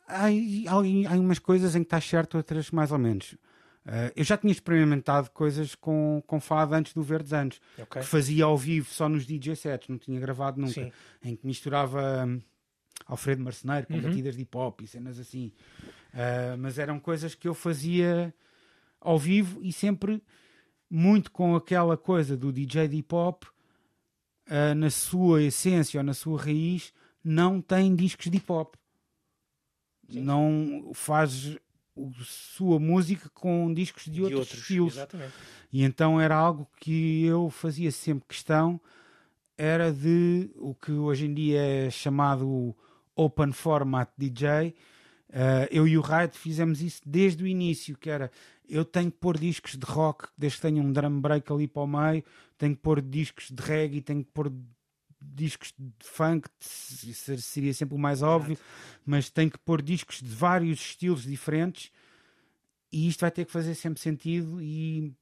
B: há, há, há umas coisas em que estás certo, outras mais ou menos. Ah, eu já tinha experimentado coisas com, com fado antes do Verdes Anos,
A: Ok?
B: que fazia ao vivo só nos DJ sets, não tinha gravado nunca,
A: Sim.
B: em que misturava hum, Alfredo Marceneiro com
A: Uhum.
B: batidas de hip hop e cenas assim. Ah, mas eram coisas que eu fazia ao vivo e sempre muito com aquela coisa do DJ de hip hop ah, na sua essência ou na sua raiz não tem discos de hip hop não faz a sua música com discos de, outros, estilos.
A: Exatamente.
B: e então era algo que eu fazia sempre questão era de o que hoje em dia é chamado open format DJ Uh, eu e o Raid fizemos isso desde o início, que era eu tenho que pôr discos de rock, desde que tenha um drum break ali para o meio, tenho que pôr discos de reggae, tenho que pôr discos de funk, seria sempre o mais óbvio, mas tenho que pôr discos de vários estilos diferentes e isto vai ter que fazer sempre sentido e,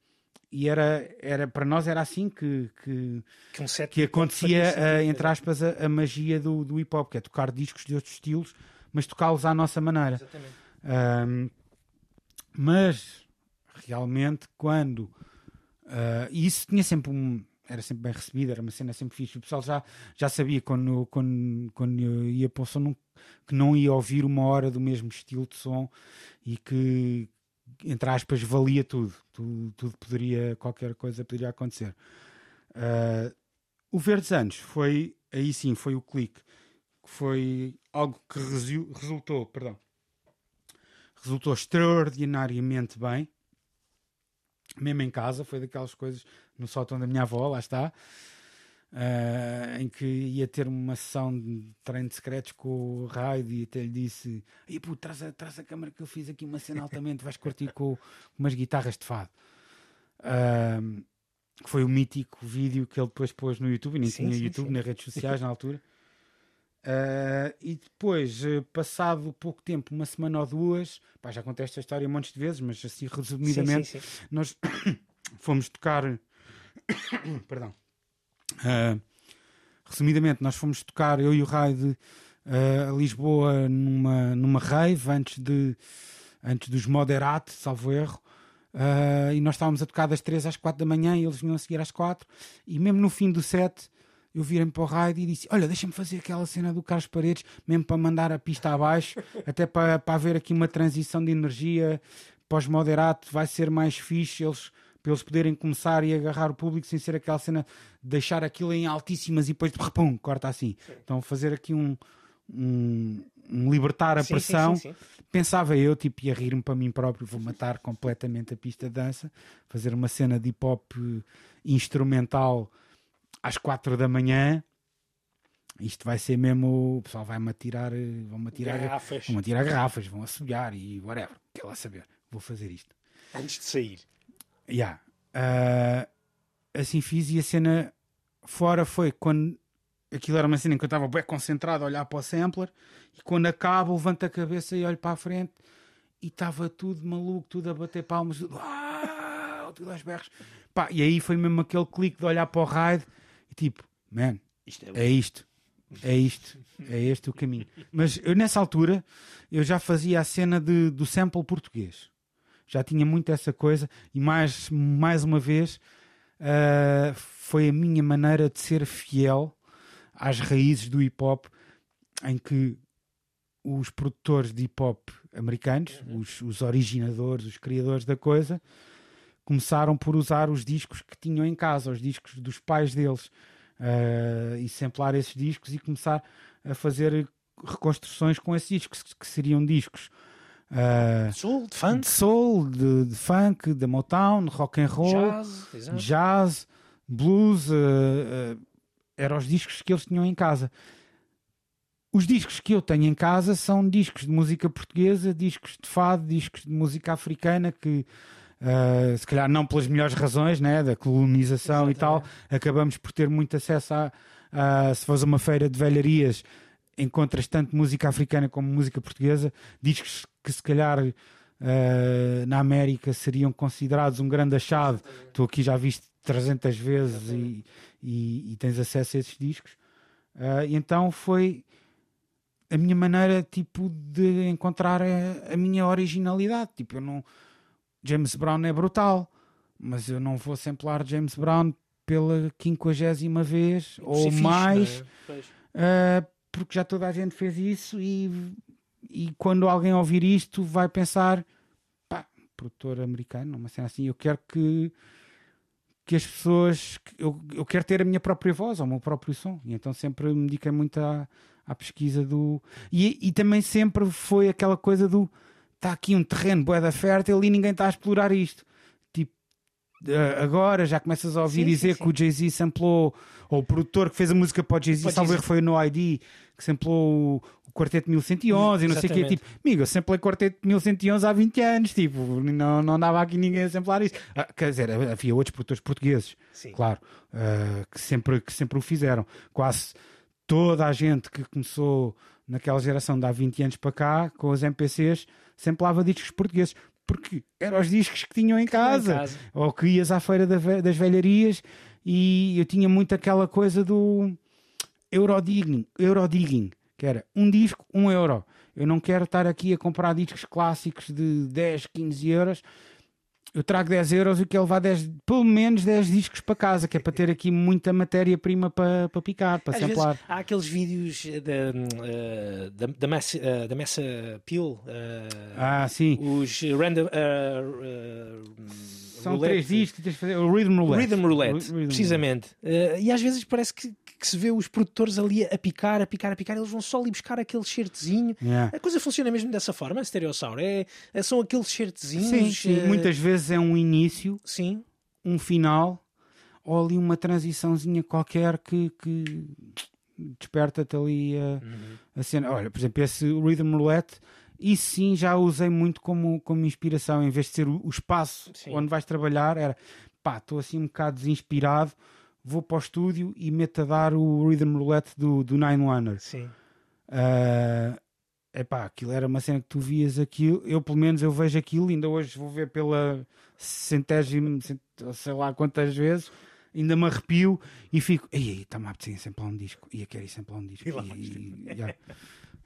B: e era, era para nós era assim que, que,
A: Que, um
B: que acontecia,
A: sentido,
B: eh, entre aspas, a, a magia do, do hip hop, que é tocar discos de outros estilos, mas tocá-los à nossa maneira. Um, mas realmente quando uh, isso tinha sempre um era sempre bem recebido, era uma cena sempre fixe. O pessoal já, já sabia quando, quando, quando ia para o som que não ia ouvir uma hora do mesmo estilo de som e que, entre aspas, valia tudo. Tudo, tudo poderia, qualquer coisa poderia acontecer. Uh, o Verdes Anos foi, aí sim, foi o clique. Que foi algo que resu- resultou, perdão, resultou extraordinariamente bem. mesmo em casa, foi daquelas coisas no sótão da minha avó, lá está, uh, em que ia ter uma sessão de treino de secretos com o Raid e até lhe disse: e pô, traz a, traz a câmera que eu fiz aqui uma cena altamente, vais curtir com umas guitarras de fado. Uh, foi o mítico vídeo que ele depois pôs no YouTube, nem sim, tinha sim, YouTube, sim. nas redes sociais na altura. Uh, e depois, passado pouco tempo, uma semana ou duas, pá, já contei esta história um monte de vezes, mas assim resumidamente, nós fomos tocar. Perdão. Uh, resumidamente, nós fomos tocar, eu e o Raid, uh, a Lisboa numa, numa rave antes, de, antes dos Moderat, salvo erro. Uh, e nós estávamos a tocar das 3 às 4 da manhã e eles vinham a seguir às 4. E mesmo no fim do set, eu virei-me para o Raid e disse: Olha, deixa-me fazer aquela cena do Carlos Paredes, mesmo para mandar a pista abaixo, até para, para haver aqui uma transição de energia pós-moderato, vai ser mais fixe. Eles para eles poderem começar e agarrar o público sem ser aquela cena deixar aquilo em altíssimas e depois pum, corta assim. Sim. Então fazer aqui um, um, um libertar a sim, pressão. Sim, Pensava eu, tipo, ia rir-me para mim próprio, vou matar completamente a pista de dança, fazer uma cena de hip hop instrumental às quatro da manhã. Isto vai ser mesmo. O pessoal vai-me atirar, vão-me atirar garrafas, vão atirar garrafas, vão assobiar e whatever. Quer lá saber, vou fazer isto.
A: Antes de sair.
B: Yeah. Uh, assim fiz e a cena fora foi quando aquilo era uma cena em que eu estava bem concentrado a olhar para o sampler e quando acaba levanto a cabeça e olho para a frente e estava tudo maluco, tudo a bater palmas, tudo, ah, tudo aos berros. Pá, e aí foi mesmo aquele clique de olhar para o ride e tipo, man, isto é, é isto. É isto, é este o caminho. Mas eu nessa altura eu já fazia a cena de, do sample português já tinha muito essa coisa e mais, mais uma vez uh, foi a minha maneira de ser fiel às raízes do hip hop em que os produtores de hip hop americanos, uhum. os, os originadores, os criadores da coisa, começaram por usar os discos que tinham em casa, os discos dos pais deles, uh, e samplar esses discos e começar a fazer reconstruções com esses discos, que seriam discos
A: Uh, soul, de funk?
B: De soul, de, de, funk, de Motown, rock and roll,
A: jazz,
B: jazz blues. Uh, uh, eram os discos que eles tinham em casa. Os discos que eu tenho em casa são discos de música portuguesa, discos de fado, discos de música africana que. Uh, se calhar não pelas melhores razões, né, da colonização Exatamente. e tal, acabamos por ter muito acesso a, a se faz uma feira de velharias, encontras tanto música africana como música portuguesa, discos que se calhar uh, na América seriam considerados um grande achado. Tu aqui já viste 300 vezes e, e, e, tens acesso a esses discos. Uh, e então foi a minha maneira tipo de encontrar a, a, minha originalidade. Tipo, eu não. James Brown é brutal, mas eu não vou samplar James Brown pela quinquagésima vez ou mais, uh, porque já toda a gente fez isso e e quando alguém ouvir isto vai pensar pá, produtor americano, uma cena assim, eu quero que que as pessoas eu, eu quero ter a minha própria voz, ou o meu próprio som, e então sempre me dediquei muito à, à pesquisa do e, e também sempre foi aquela coisa do está aqui um terreno boeda fértil e ninguém está a explorar isto agora já começas a ouvir sim, dizer sim, sim. que o Jay-Z samplou ou o produtor que fez a música para o Jay-Z, salvo foi no ID que samplou Quarteto 1111 e não sei o quê. Tipo, amigo, eu samplei Quarteto 1111 há 20 anos. Tipo, não, não dava aqui ninguém a samplar isso. Ah, quer dizer, havia outros produtores portugueses, claro, uh, que, sempre, que sempre o fizeram. Quase toda a gente que começou naquela geração de há 20 anos para cá, com os MPCs, samplava discos portugueses. Porque eram os discos que tinham em casa, em casa. ou que ias à feira das velharias e eu tinha muito aquela coisa do Eurodigging. Eurodigging que era um disco, um euro. Eu não quero estar aqui a comprar discos clássicos de 10, 15 euros. Eu trago 10 euros e quero levar 10, pelo menos 10 discos para casa, que é para ter aqui muita matéria-prima para, para picar, para Às samplar.
A: há aqueles vídeos da, uh, da, da, Messa, uh, da Messa Peel, uh,
B: ah, sim.
A: os random,
B: São
A: roulette.
B: três discos e tens de fazer o Rhythm Roulette.
A: Rhythm Roulette,
B: Rhythm
A: precisamente. Uh, e às vezes parece que, que se vê os produtores ali a picar, a picar, a picar, eles vão só ali buscar aquele certezinho.
B: Yeah.
A: A coisa funciona mesmo dessa forma, a Stereossauro. É, é- são aqueles certezinhos.
B: Sim, sim.
A: eh,
B: Muitas vezes é um início,
A: Sim,
B: um final ou ali uma transiçãozinha qualquer que, que desperta-te ali a,
A: Uhum.
B: a cena. Olha, por exemplo, esse Rhythm Roulette, isso sim já usei muito como, como inspiração. Em vez de ser o, o espaço
A: Sim.
B: onde vais trabalhar, era pá, estou assim um bocado desinspirado, vou para o estúdio e meto a dar o Rhythm Roulette do, do Nine Wonder.
A: sim.
B: é epá, aquilo era uma cena que tu vias aquilo, eu pelo menos eu vejo aquilo, ainda hoje vou ver pela centésima, cent- sei lá quantas vezes, ainda me arrepio e fico, ei, ei, está-me a apetecer sempre um disco, e eu quero ir sempre um disco.
A: E lá
B: E- e- yeah.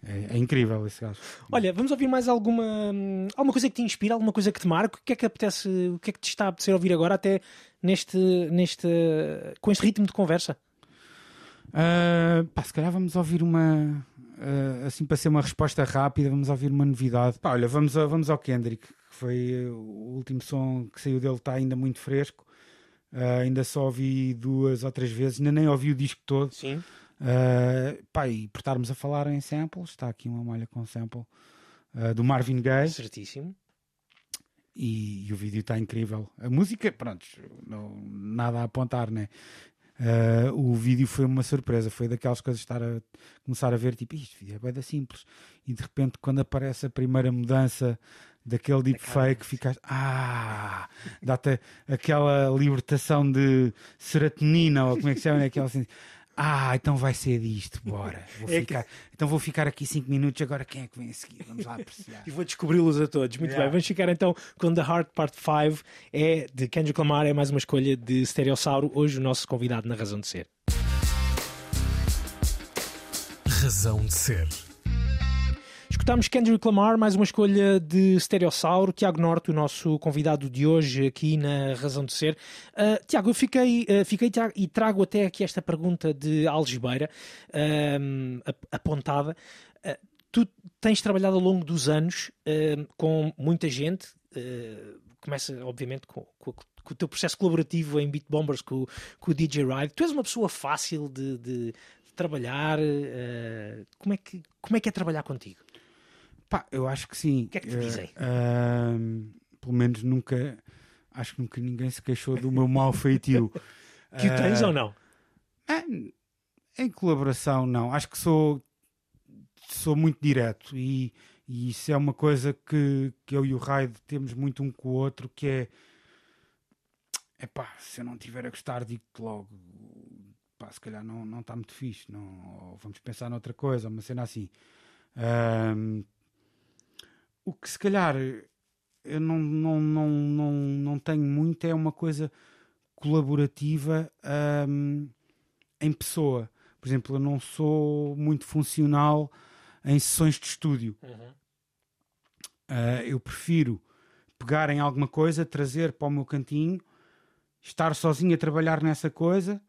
B: é, é incrível esse gajo.
A: Olha, vamos ouvir mais alguma, alguma coisa que te inspira, alguma coisa que te marque? O que é que apetece, o que é que te está a apetecer ouvir agora, até neste, neste, com este ritmo de conversa?
B: Ah, pá, se calhar vamos ouvir uma. ah, assim, para ser uma resposta rápida, vamos ouvir uma novidade. Pá, olha, vamos, ao- vamos ao Kendrick, que foi eh, o último som que saiu dele, está ainda muito fresco. Ah, ainda só ouvi duas ou três vezes, ainda nem ouvi o disco todo.
A: Sim.
B: Ah, pá, e por estarmos a falar em samples, está aqui uma malha com sample ah, do Marvin Gaye
A: Certíssimo.
B: e, e o vídeo está incrível. A música, pronto, não, nada a apontar, né? Uh, o vídeo foi uma surpresa, foi daquelas coisas estar a começar a ver, tipo, isto vídeo é bem simples. E de repente, quando aparece a primeira mudança daquele deepfake, ficas, ah, dá-te aquela libertação de serotonina, ou como é que se chama, né? aquela assim, ah, então vai ser disto, bora. Vou
A: É que-
B: ficar, Então vou ficar aqui 5 minutos, agora quem é que vem a seguir? Vamos lá apreciar.
A: E vou descobri-los a todos. Muito
B: Yeah.
A: bem, vamos ficar então com The Heart Part 5. É de Kendrick Lamar, é mais uma escolha de Stereossauro. Hoje o nosso convidado na Razão de Ser.
C: Razão de ser.
A: Escutámos Kendrick Lamar, mais uma escolha de Stereossauro. Tiago Norte, o nosso convidado de hoje aqui na Razão de Ser. Ah, Tiago, eu fiquei, ah, fiquei Tiago, e trago até aqui esta pergunta de Algebeira, ap- apontada. Tu tens trabalhado ao longo dos anos com muita gente. começa, obviamente, com, com- com o teu processo colaborativo em Beat Bombers com, com o DJ Ride. Tu és uma pessoa fácil de, de- trabalhar. ah, como, é que, como é que é trabalhar contigo?
B: Pá, eu acho que sim.
A: O que é que te
B: Eh,
A: dizem?
B: ahm, pelo menos nunca. Acho que nunca ninguém se queixou do meu mau feitio.
A: Que o tens ou não?
B: é, em colaboração, não. Acho que sou, sou muito direto e, e isso é uma coisa que, que eu e o Raid temos muito um com o outro, que é epá, se eu não estiver a gostar, digo-te logo, pá, se calhar não não está muito fixe, não, ou vamos pensar noutra coisa, uma cena assim. Ahm, o que se calhar eu não, não, não, não, não tenho muito é uma coisa colaborativa ahm, em pessoa. Por exemplo, eu não sou muito funcional em sessões de estúdio. Ah, eu prefiro pegar em alguma coisa, trazer para o meu cantinho, estar sozinho a trabalhar nessa coisa,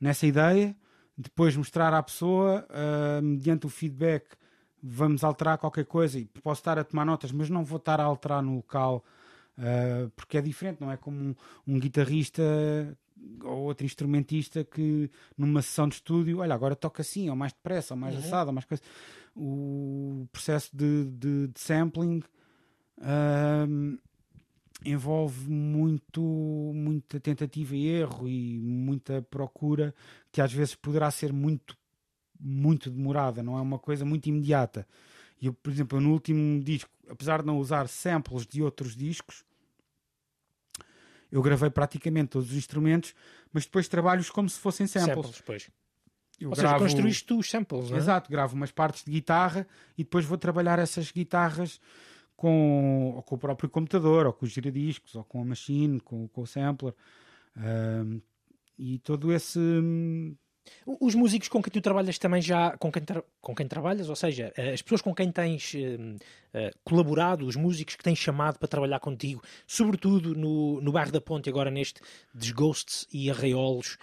B: nessa ideia, depois mostrar à pessoa, ah, mediante o feedback, vamos alterar qualquer coisa e posso estar a tomar notas, mas não vou estar a alterar no local ah, porque é diferente, não é como um, um guitarrista ou outro instrumentista que numa sessão de estúdio, olha, agora toca assim, ou mais depressa, ou mais assado, ou mais coisa. O processo de, de- de sampling ahm, envolve muito, muita tentativa e erro e muita procura que às vezes poderá ser muito, muito demorada, não é uma coisa muito imediata. E eu, por exemplo, no último disco, apesar de não usar samples de outros discos, eu gravei praticamente todos os instrumentos, mas depois trabalho-os como se fossem samples.
A: Samples.
B: Eu
A: Ou seja,
B: gravo-
A: construíste tu os samples, não é?
B: Exato, gravo umas partes de guitarra e depois vou trabalhar essas guitarras com, com o próprio computador, ou com os giradiscos, ou com a machine, com, com o sampler. Ahm, e todo esse.
A: Os músicos com quem tu trabalhas também já, com quem, tra- com quem trabalhas, ou seja, eh, as pessoas com quem tens eh, eh, colaborado, os músicos que tens chamado para trabalhar contigo, sobretudo no, no bairro da Ponte, agora neste Desghosts e Arraiolos,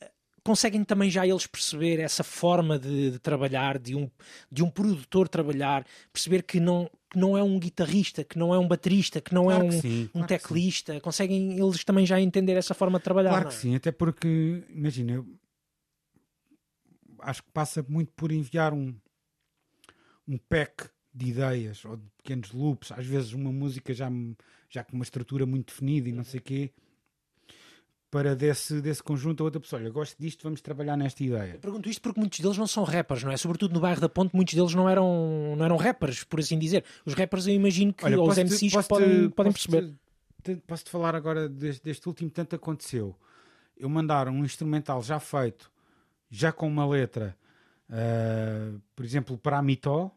A: eh, conseguem também já eles perceber essa forma de, de trabalhar, de um, de um produtor trabalhar, perceber que não, que não é um guitarrista, que não é um baterista, que não
B: Claro
A: é um,
B: sim,
A: um
B: claro
A: teclista. Conseguem eles também já entender essa forma de trabalhar,
B: Claro que
A: é?
B: sim, até porque, imagina, eu acho que passa muito por enviar um, um pack de ideias ou de pequenos loops, às vezes uma música já, já com uma estrutura muito definida e não sei o quê, para desse, desse conjunto a outra pessoa, olha, gosto disto, vamos trabalhar nesta ideia.
A: Eu pergunto isto porque muitos deles não são rappers, não é? Sobretudo no bairro da Ponte, muitos deles não eram, não eram rappers, por assim dizer. Os rappers eu imagino que, ou os MCs que podem, podem
B: posso-te-
A: perceber.
B: te- Posso-te falar agora deste, deste último tanto aconteceu. Eu mandar um instrumental já feito, já com uma letra, ah, por exemplo, para a Mitó,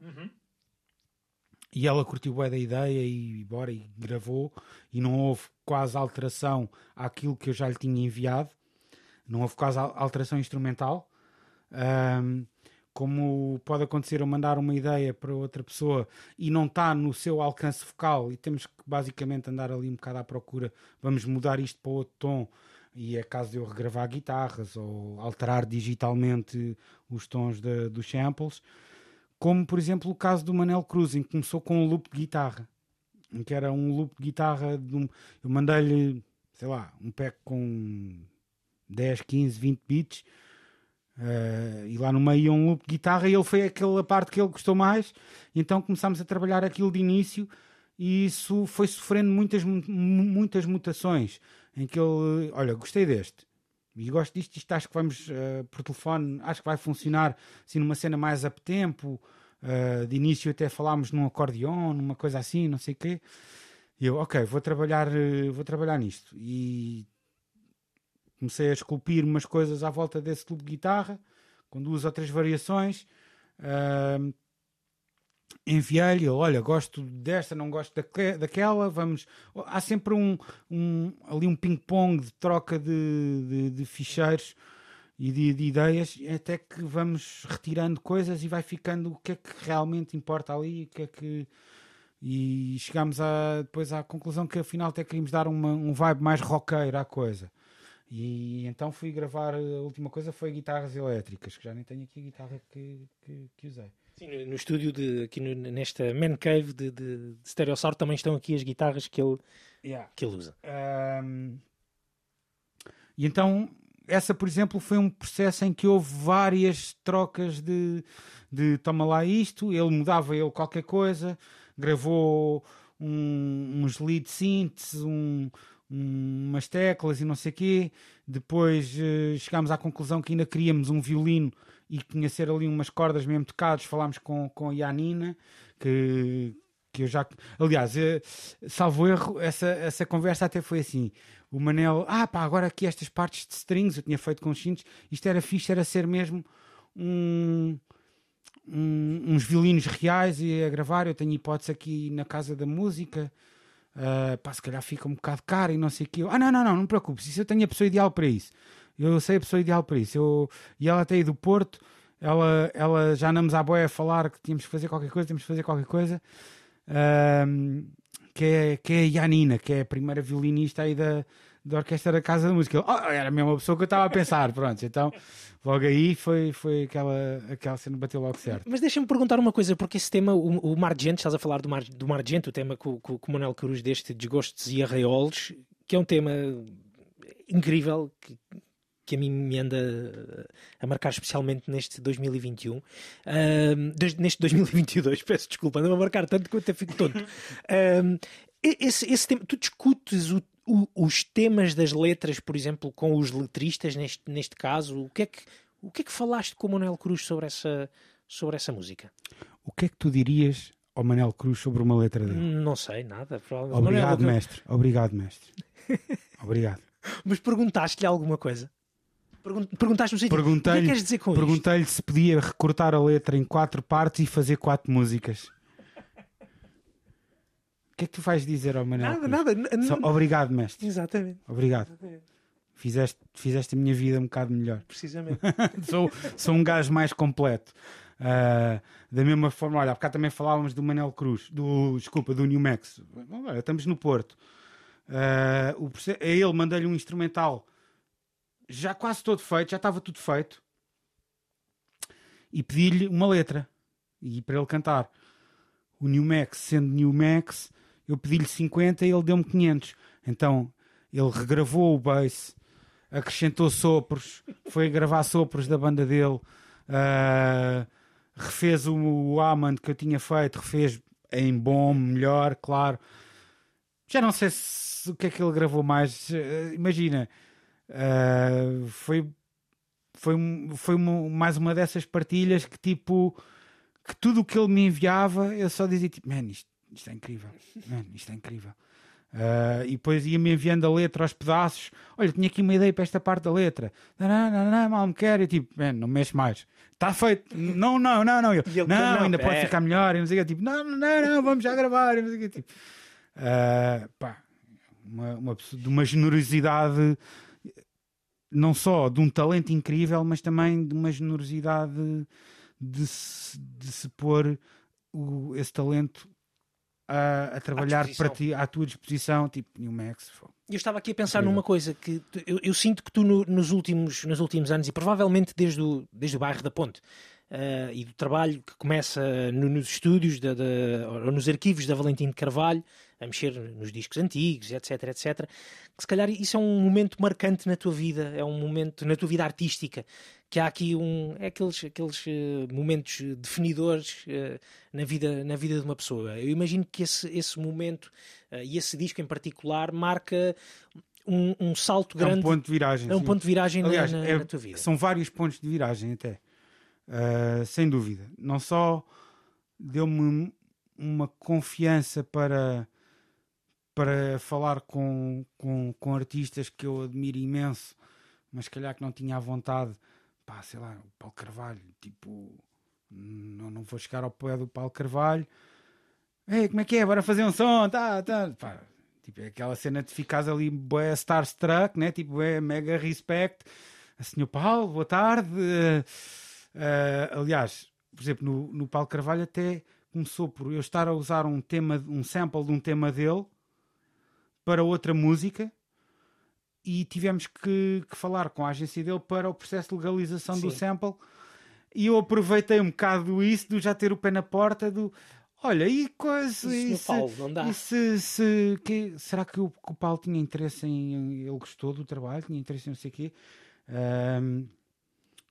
B: e ela curtiu bem da ideia e bora e gravou, e não houve quase alteração àquilo que eu já lhe tinha enviado, não houve quase al- alteração instrumental. Ahm, como pode acontecer eu mandar uma ideia para outra pessoa e não está no seu alcance focal e temos que basicamente andar ali um bocado à procura, vamos mudar isto para outro tom e é caso de eu regravar guitarras ou alterar digitalmente os tons de- dos samples, como por exemplo o caso do Manel Cruz, em que começou com um loop de guitarra, em que era um loop de guitarra, de um- eu mandei-lhe, sei lá, um pack com 10, 15, 20 beats eh, e lá no meio ia um loop de guitarra e ele foi aquela parte que ele gostou mais. Então começámos a trabalhar aquilo de início e isso foi sofrendo muitas, mu- muitas mutações. Em que ele, olha, gostei deste e gosto disto, isto acho que vamos eh, por telefone, acho que vai funcionar assim numa cena mais up tempo. eh, de início até falámos num acordeão, numa coisa assim, não sei o quê. E eu, ok, vou trabalhar, eh, vou trabalhar nisto. E comecei a esculpir umas coisas à volta desse clube de guitarra, com duas ou três variações. Ahm, Enviei-lhe, olha, gosto desta, não gosto daque- daquela, vamos... Há sempre um, um- ali um ping-pong de troca de, de, de ficheiros e de, de ideias, até que vamos retirando coisas e vai ficando o que é que realmente importa ali, o que é que... E chegámos a, depois à conclusão que afinal até queríamos dar uma, um vibe mais roqueiro à coisa. E então fui gravar, a última coisa foi guitarras elétricas, que já nem tenho aqui a guitarra que, que, que usei.
A: Sim, no, estúdio, de, aqui no- nesta Man Cave de, de, de também estão aqui as guitarras que ele, que ele usa.
B: Ahm, e então, essa, por exemplo, foi um processo em que houve várias trocas de, de toma lá isto, ele mudava ele qualquer coisa, gravou um- uns lead synths, um- um- umas teclas e não sei o quê. Depois eh, chegámos à conclusão que ainda queríamos um violino e ser ali umas cordas mesmo tocadas. Falámos com, com a Yanina, que, que eu já. Aliás, eh, salvo erro, essa, essa conversa até foi assim. O Manel, ah pá, agora aqui estas partes de strings, eu tinha feito com os cintos, isto era fixe, era ser mesmo um, um- uns violinos reais e a gravar. Eu tenho hipótese aqui na Casa da Música. Uh, pá, se calhar fica um bocado caro e não sei o que. Ah, não, não, não, não me preocupes, isso eu tenho a pessoa ideal para isso. Eu sei a pessoa ideal para isso. Eu... E ela até aí do Porto, ela, ela já andamos à boia a falar que tínhamos que fazer qualquer coisa, temos que fazer qualquer coisa. Ahm, que, é, que é a Janina, que é a primeira violinista aí da, da Orquestra da Casa da Música. "Oh, era a mesma pessoa que eu estava a pensar, pronto. Então, logo aí foi, foi aquela, aquela cena bateu logo certo.
A: Mas deixa-me perguntar uma coisa, porque esse tema, o, o Margento, estás a falar do, Mar, do Margento, o tema com o Manuel Cruz deste Desgostos e Arraiolos, que é um tema incrível, que, que a mim me anda a marcar especialmente neste 2021. Ahm, dois- neste 2022, peço desculpa, anda-me a marcar tanto que eu até fico tonto. Esse, esse tema, tu discutes o- o- os temas das letras, por exemplo, com os letristas, neste, neste caso, o que, é que, o que é que falaste com o Manuel Cruz sobre essa, sobre essa música?
B: O que é que tu dirias ao Manel Cruz sobre uma letra dele?
A: Não sei nada. provavelmente.
B: Obrigado,
A: Manuel,
B: mestre. Obrigado, mestre. Obrigado.
A: Mas perguntaste-lhe alguma coisa? Pergun- Perguntaste no sentido, o que é que
B: Perguntei-lhe
A: queres dizer com isto?
B: perguntei se podia recortar a letra em quatro partes e fazer quatro músicas. O que é que tu vais dizer ao Manel?
A: Nada, nada. n-
B: Só, obrigado, mestre.
A: Exatamente,
B: Obrigado. Fizeste, fizeste a minha vida um bocado melhor.
A: precisamente.
B: sou, sou um gajo mais completo. Ah, da mesma forma, olha, há bocado também falávamos do Manel Cruz, do, desculpa, do New Max. Olha, estamos no Porto. Ah, o, a ele mandei-lhe um instrumental já quase todo feito, já estava tudo feito. E pedi-lhe uma letra e para ele cantar. o New Max, sendo New Max, eu pedi-lhe 50 e ele deu-me 500. Então ele regravou o bass, acrescentou sopros, foi gravar sopros da banda dele, uh, refez o, o que eu tinha feito, refez em bom, melhor, claro. Já não sei se, o que é que ele gravou mais. Uh, imagina, uh, foi, foi, foi uma, mais uma dessas partilhas que tipo que tudo o que ele me enviava eu só dizia tipo, man, isto, isto é incrível, man, isto é incrível. Uh, e depois ia-me enviando a letra aos pedaços. Olha, tinha aqui uma ideia para esta parte da letra. Não, não, não, não mal me quer. E tipo, man, não mexe mais. Está feito. Não, não, não, não. Eu, não, não, ainda é. pode ficar melhor. E não sei Tipo, não, não, não, vamos já gravar. E não sei Tipo, uh, pá, uma, uma, de uma generosidade não só de um talento incrível, mas também de uma generosidade de se, de se pôr o, esse talento a, a trabalhar para ti, à tua disposição, tipo New Max.
A: Eu estava aqui a pensar numa coisa que eu, eu sinto que tu no, nos, últimos, nos últimos anos, e provavelmente desde o, desde o bairro da Ponte, uh, e do trabalho que começa no, nos estúdios da, ou nos arquivos da Valentim de Carvalho, a mexer nos discos antigos, etc, etc, que se calhar isso é um momento marcante na tua vida, é um momento na tua vida artística, que há aqui um, é aqueles, aqueles uh, momentos definidores uh, na, vida, na vida de uma pessoa. Eu imagino que esse, esse momento uh, e esse disco em particular marca um, um salto grande. É
B: um ponto de viragem.
A: É um
B: sim.
A: ponto de viragem
B: Aliás,
A: na,
B: é,
A: na, tua vida.
B: São vários pontos de viragem até. sem dúvida. Não só deu-me uma confiança para para falar com, com, com artistas que eu admiro imenso, mas calhar que não tinha a vontade, pá, sei lá, o Paulo Carvalho, tipo, não, não vou chegar ao pé do Paulo Carvalho, ei, como é que é, bora fazer um som, tá, tá, pá, tipo, é aquela cena de ficares ali, boé, starstruck, né, tipo, é mega respect, senhor Paulo, boa tarde, uh, uh, aliás, por exemplo, no, no Paulo Carvalho até começou por eu estar a usar um tema, um sample de um tema dele, para outra música e tivemos que, que, falar com a agência dele para o processo de legalização Sim. do sample. E eu aproveitei um bocado isso, do já ter o pé na porta, do olha, e coisa.
A: Isso, isso Paulo, não dá.
B: E se, se, que, será que o, que o Paulo tinha interesse em. Ele gostou do trabalho, tinha interesse em não sei o quê. Um,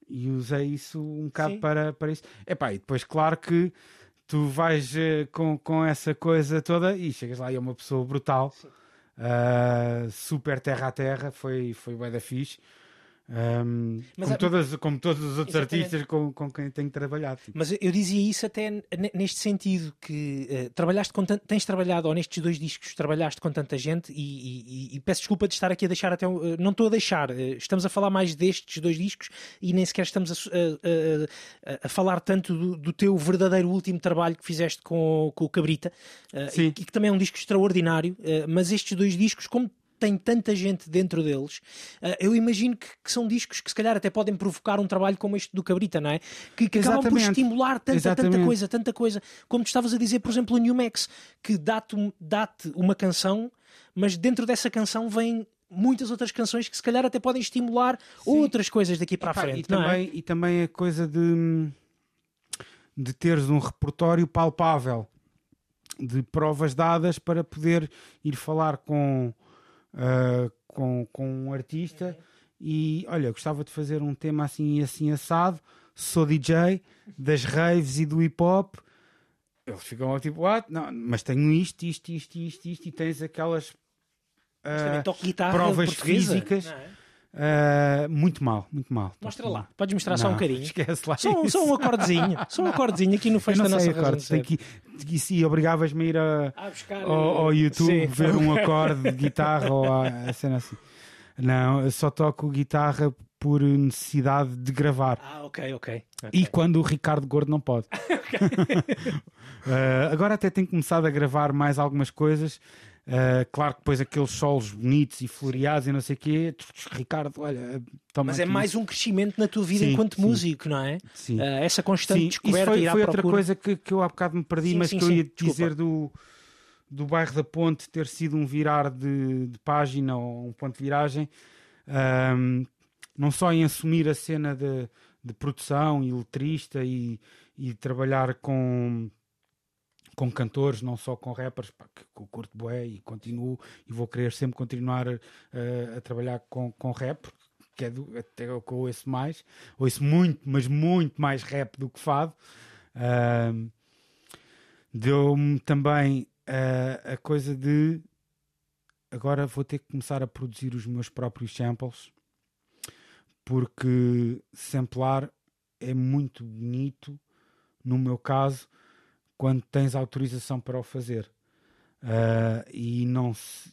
B: e usei isso um bocado para, para isso. Epá, e depois, claro que tu vais uh, com, com essa coisa toda e chegas lá e é uma pessoa brutal. Sim Uh, super terra a terra, foi, foi bué da fixe. Um, como, a... todas, como todos os outros Exatamente. artistas com, com quem tenho trabalhado. Tipo.
A: Mas eu dizia isso até neste sentido: que uh, trabalhaste com tens trabalhado, ou nestes dois discos, trabalhaste com tanta gente, e, e, e peço desculpa de estar aqui a deixar até. Uh, não estou a deixar, uh, estamos a falar mais destes dois discos e nem sequer estamos a, a, a falar tanto do, do, teu verdadeiro último trabalho que fizeste com, com o Cabrita, e, e, que também é um disco extraordinário. mas estes dois discos, como tem tanta gente dentro deles, uh, eu imagino que, que, são discos que se calhar até podem provocar um trabalho como este do Cabrita, não é? Que, que acabam por estimular tanta, tanta coisa, tanta coisa. Como tu estavas a dizer, por exemplo, o New Max, que dá-te dá uma canção, mas dentro dessa canção vem muitas outras canções que se calhar até podem estimular Sim. outras coisas daqui para a frente.
B: E, também,
A: é?
B: e também a coisa de, de teres um repertório palpável de provas dadas para poder ir falar com uh, com, com um artista e olha, gostava de fazer um tema assim assim assado. Sou DJ das raves e do hip hop. Eles ficam tipo, what? Não, mas tenho isto, isto, isto, isto, isto, e tens aquelas uh, provas físicas. Uh, muito mal, muito mal.
A: Mostra lá, podes mostrar não, só um bocadinho.
B: Esquece lá.
A: Só, só, um acordezinho, só um acordezinho aqui no fecho da nossa acorde,
B: tem que E se obrigavas-me a ir a, a buscar, ao, ao, YouTube sim. ver um acorde de guitarra ou a, a cena assim. Não, eu só toco guitarra por necessidade de gravar.
A: Ah, ok, ok. okay.
B: E quando o Ricardo Gordo não pode. uh, agora até tenho começado a gravar mais algumas coisas Uh, claro que depois aqueles solos bonitos e floreados e não sei o quê, Ricardo, olha,
A: toma Mas é mais um crescimento na tua vida sim, enquanto sim. músico, não é?
B: Sim.
A: Uh, essa constante sim. descoberta
B: Isso foi, foi
A: outra
B: coisa que, que eu há bocado me perdi, mas que eu ia dizer do, do bairro da Ponte ter sido um virar de, de página ou um ponto de viragem, um, não só em assumir a cena de, de produção e letrista e, e trabalhar com com cantores, não só com rappers, pá, que, eu curto bué e continuo e vou querer sempre continuar uh, a trabalhar com, com rap, que é do, até o que eu ouço mais. Ouço muito, mas muito mais rap do que fado. Uh, Deu-me também uh, a coisa de agora vou ter que começar a produzir os meus próprios samples porque samplar é muito bonito no meu caso quando tens autorização para o fazer uh, e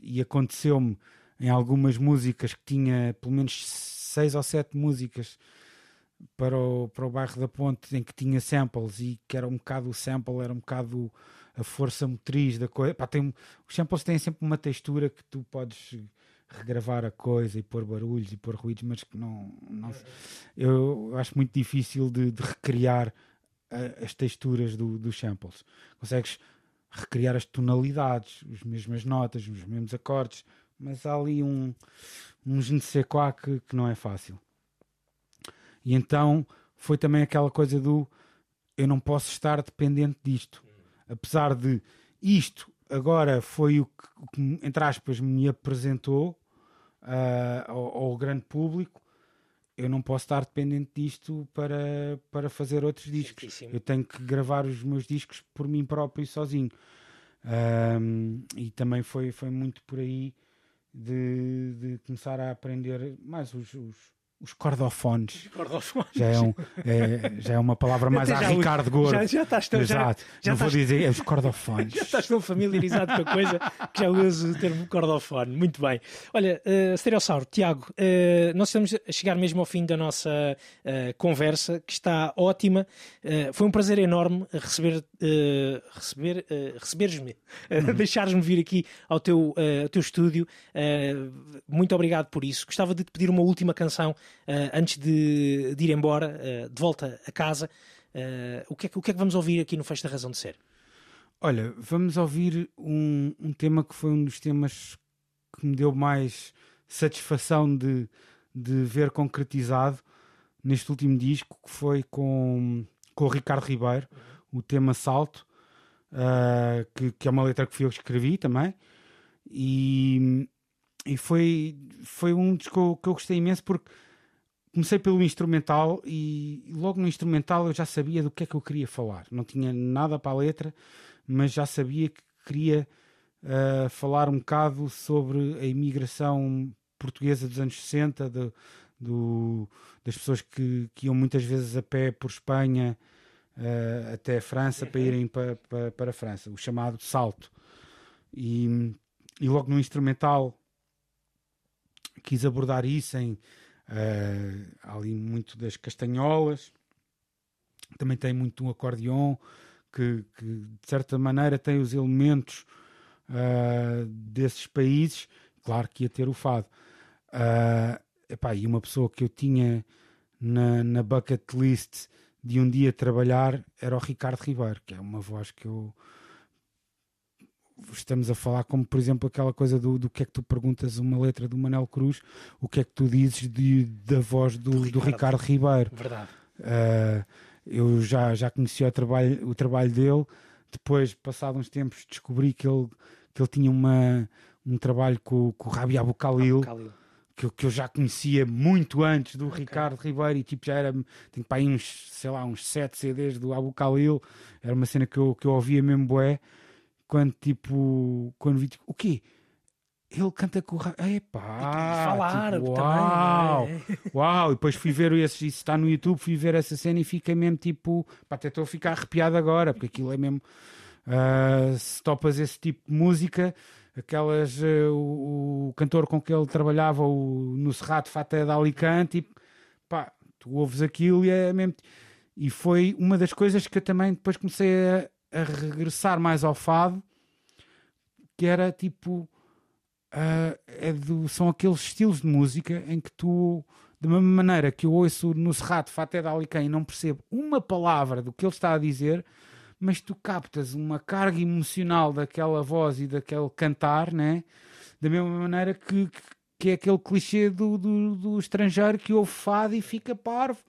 B: e aconteceu-me em algumas músicas que tinha pelo menos seis ou sete músicas para o, para o bairro da Ponte em que tinha samples e que era um bocado o sample, era um bocado a força motriz da coisa. Pá, tem, os samples têm sempre uma textura que tu podes regravar a coisa e pôr barulhos e pôr ruídos, mas que não. não eu acho muito difícil de, de recriar as texturas do, dos samples. Consegues recriar as tonalidades, as mesmas notas, os mesmos acordes, mas há ali um, um je ne sais quoi que, que não é fácil. E então foi também aquela coisa do eu não posso estar dependente disto. Apesar de isto agora foi o que, o que entre aspas, me apresentou uh, ao, ao, grande público, eu não posso estar dependente disto para, para fazer outros discos. Certíssimo. Eu tenho que gravar os meus discos por mim próprio sozinho. Um, e também foi, foi muito por aí de, de começar a aprender mais os, os os cordofones.
A: cordofones.
B: Já, é um, é, já é uma palavra mais a Ricardo Gordo. Já,
A: já estás tão,
B: Exato. Já, já Não estás, vou dizer, é os cordofones.
A: Já estás tão familiarizado com a coisa que já uso o termo cordofone. Muito bem. Olha, uh, Stereossauro, Tiago, uh, nós estamos a chegar mesmo ao fim da nossa uh, conversa, que está ótima. Uh, foi um prazer enorme receber, receber, receberes-me, uhum. deixares-me vir aqui ao teu, ao teu estúdio. muito obrigado por isso. Gostava de te pedir uma última canção antes de, de, ir embora, uh, de volta a casa, uh, o, que é, o que é que vamos ouvir aqui no da Razão de Ser?
B: Olha, vamos ouvir um, um tema que foi um dos temas que me deu mais satisfação de, de ver concretizado neste último disco, que foi com, com o Ricardo Ribeiro, o tema Salto, uh, que, que, é uma letra que fui eu que escrevi também, e, e foi, foi um disco que eu, que eu gostei imenso porque comecei pelo instrumental e logo no instrumental eu já sabia do que é que eu queria falar. Não tinha nada para a letra, mas já sabia que queria uh, falar um bocado sobre a imigração portuguesa dos anos 60, de, do, das pessoas que, que, iam muitas vezes a pé por Espanha uh, até a França para irem para, para, para a França, o chamado salto. E, e logo no instrumental quis abordar isso em Uh, ali muito das castanholas, também tem muito um acordeon que, que, de certa maneira tem os elementos uh, desses países. Claro que ia ter o fado. Uh, epá, e uma pessoa que eu tinha na, na bucket list de um dia trabalhar era o Ricardo Ribeiro, que é uma voz que eu estamos a falar como por exemplo aquela coisa do, do que é que tu perguntas uma letra do Manel Cruz o que é que tu dizes de, da voz do, do, Ricardo. do Ricardo. Ribeiro.
A: Verdade.
B: Uh, eu já, já conhecia o trabalho, o trabalho dele. Depois passados uns tempos descobri que ele, que ele tinha uma, um trabalho com, com o Rabi Abu Khalil, Que, que eu já conhecia muito antes do okay. Ricardo Ribeiro e tipo já era tenho para aí uns sei lá uns sete CDs do Abu Khalil era uma cena que eu, que eu ouvia mesmo bué quando tipo, quando vi, tipo, o quê? Ele canta com o Epá,
A: falar,
B: tipo, uau, também, é? uau, e depois fui ver esse, isso está no YouTube, fui ver essa cena e fiquei mesmo tipo, pá, até estou a ficar arrepiado agora, porque aquilo é mesmo, uh, se topas esse tipo de música, aquelas, uh, o, o, cantor com que ele trabalhava, o, no Serrato Fata de Alicante, e pá, tu ouves aquilo e é mesmo, e foi uma das coisas que eu também depois comecei a, a regressar mais ao fado, que era tipo. Uh, é do, são aqueles estilos de música em que tu, da mesma maneira que eu ouço no Serrato Faté de Alicante e não percebo uma palavra do que ele está a dizer, mas tu captas uma carga emocional daquela voz e daquele cantar, né? da mesma maneira que, que é aquele clichê do, do, do estrangeiro que ouve fado e fica parvo,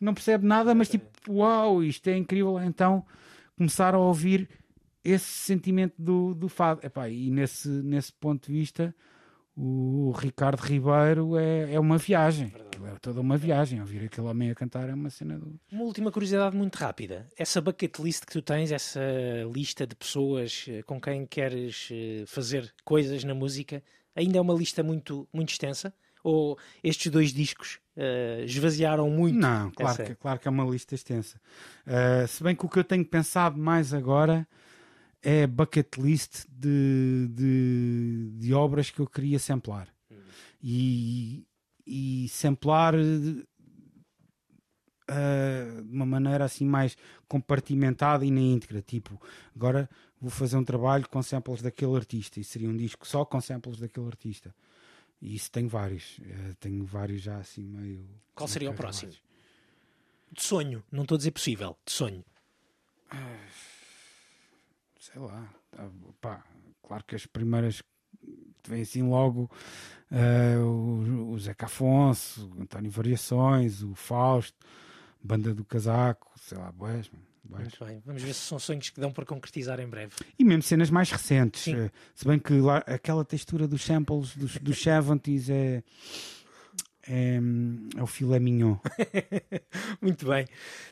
B: não percebe nada, mas tipo, uau, isto é incrível. Então começar a ouvir esse sentimento do, do fado. Epá, e nesse, nesse ponto de vista, o Ricardo Ribeiro é, é uma viagem. É toda uma viagem. Ouvir aquele homem a cantar é uma cena do.
A: Uma última curiosidade muito rápida. Essa bucket list que tu tens, essa lista de pessoas eh, com quem queres eh, fazer coisas na música, ainda é uma lista muito, muito extensa? Ou estes dois discos uh, esvaziaram muito?
B: Não, claro,
A: essa...
B: que, claro que é uma lista extensa. Uh, se bem que o que eu tenho pensado mais agora é bucket list de, de, de obras que eu queria samplar. Hum. E, e samplar uh, de uma maneira assim mais compartimentada e na íntegra. Tipo, agora vou fazer um trabalho com samples daquele artista e seria um disco só com samples daquele artista. E isso tenho vários. Uh, tenho vários já assim meio.
A: Qual seria o próximo? De sonho, não estou a dizer possível, de sonho.
B: Uh, sei lá. Tá, pá, claro que as primeiras que vêm assim logo uh, o, o Zeca Afonso, o António Variações, o Fausto, Banda do Casaco, sei lá, boés.
A: Muito bem, vamos ver se são sonhos que dão para concretizar em breve.
B: E mesmo cenas mais recentes, Sim. Eh, se bem que lá, aquela textura dos samples dos, dos 70s é, é, é, o filé mignon.
A: muito bem.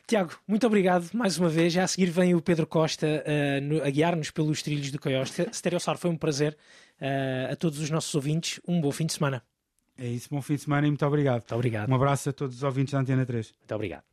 A: Tiago, muito obrigado mais uma vez. Já a seguir vem o Pedro Costa uh, no, a guiar-nos pelos trilhos do Coyote. Stereosaur, foi um prazer. Uh, a todos os nossos ouvintes, um bom fim de semana.
B: É isso, bom fim de semana e muito obrigado.
A: Muito obrigado.
B: Um abraço a todos os ouvintes da Antena 3.
A: Muito obrigado.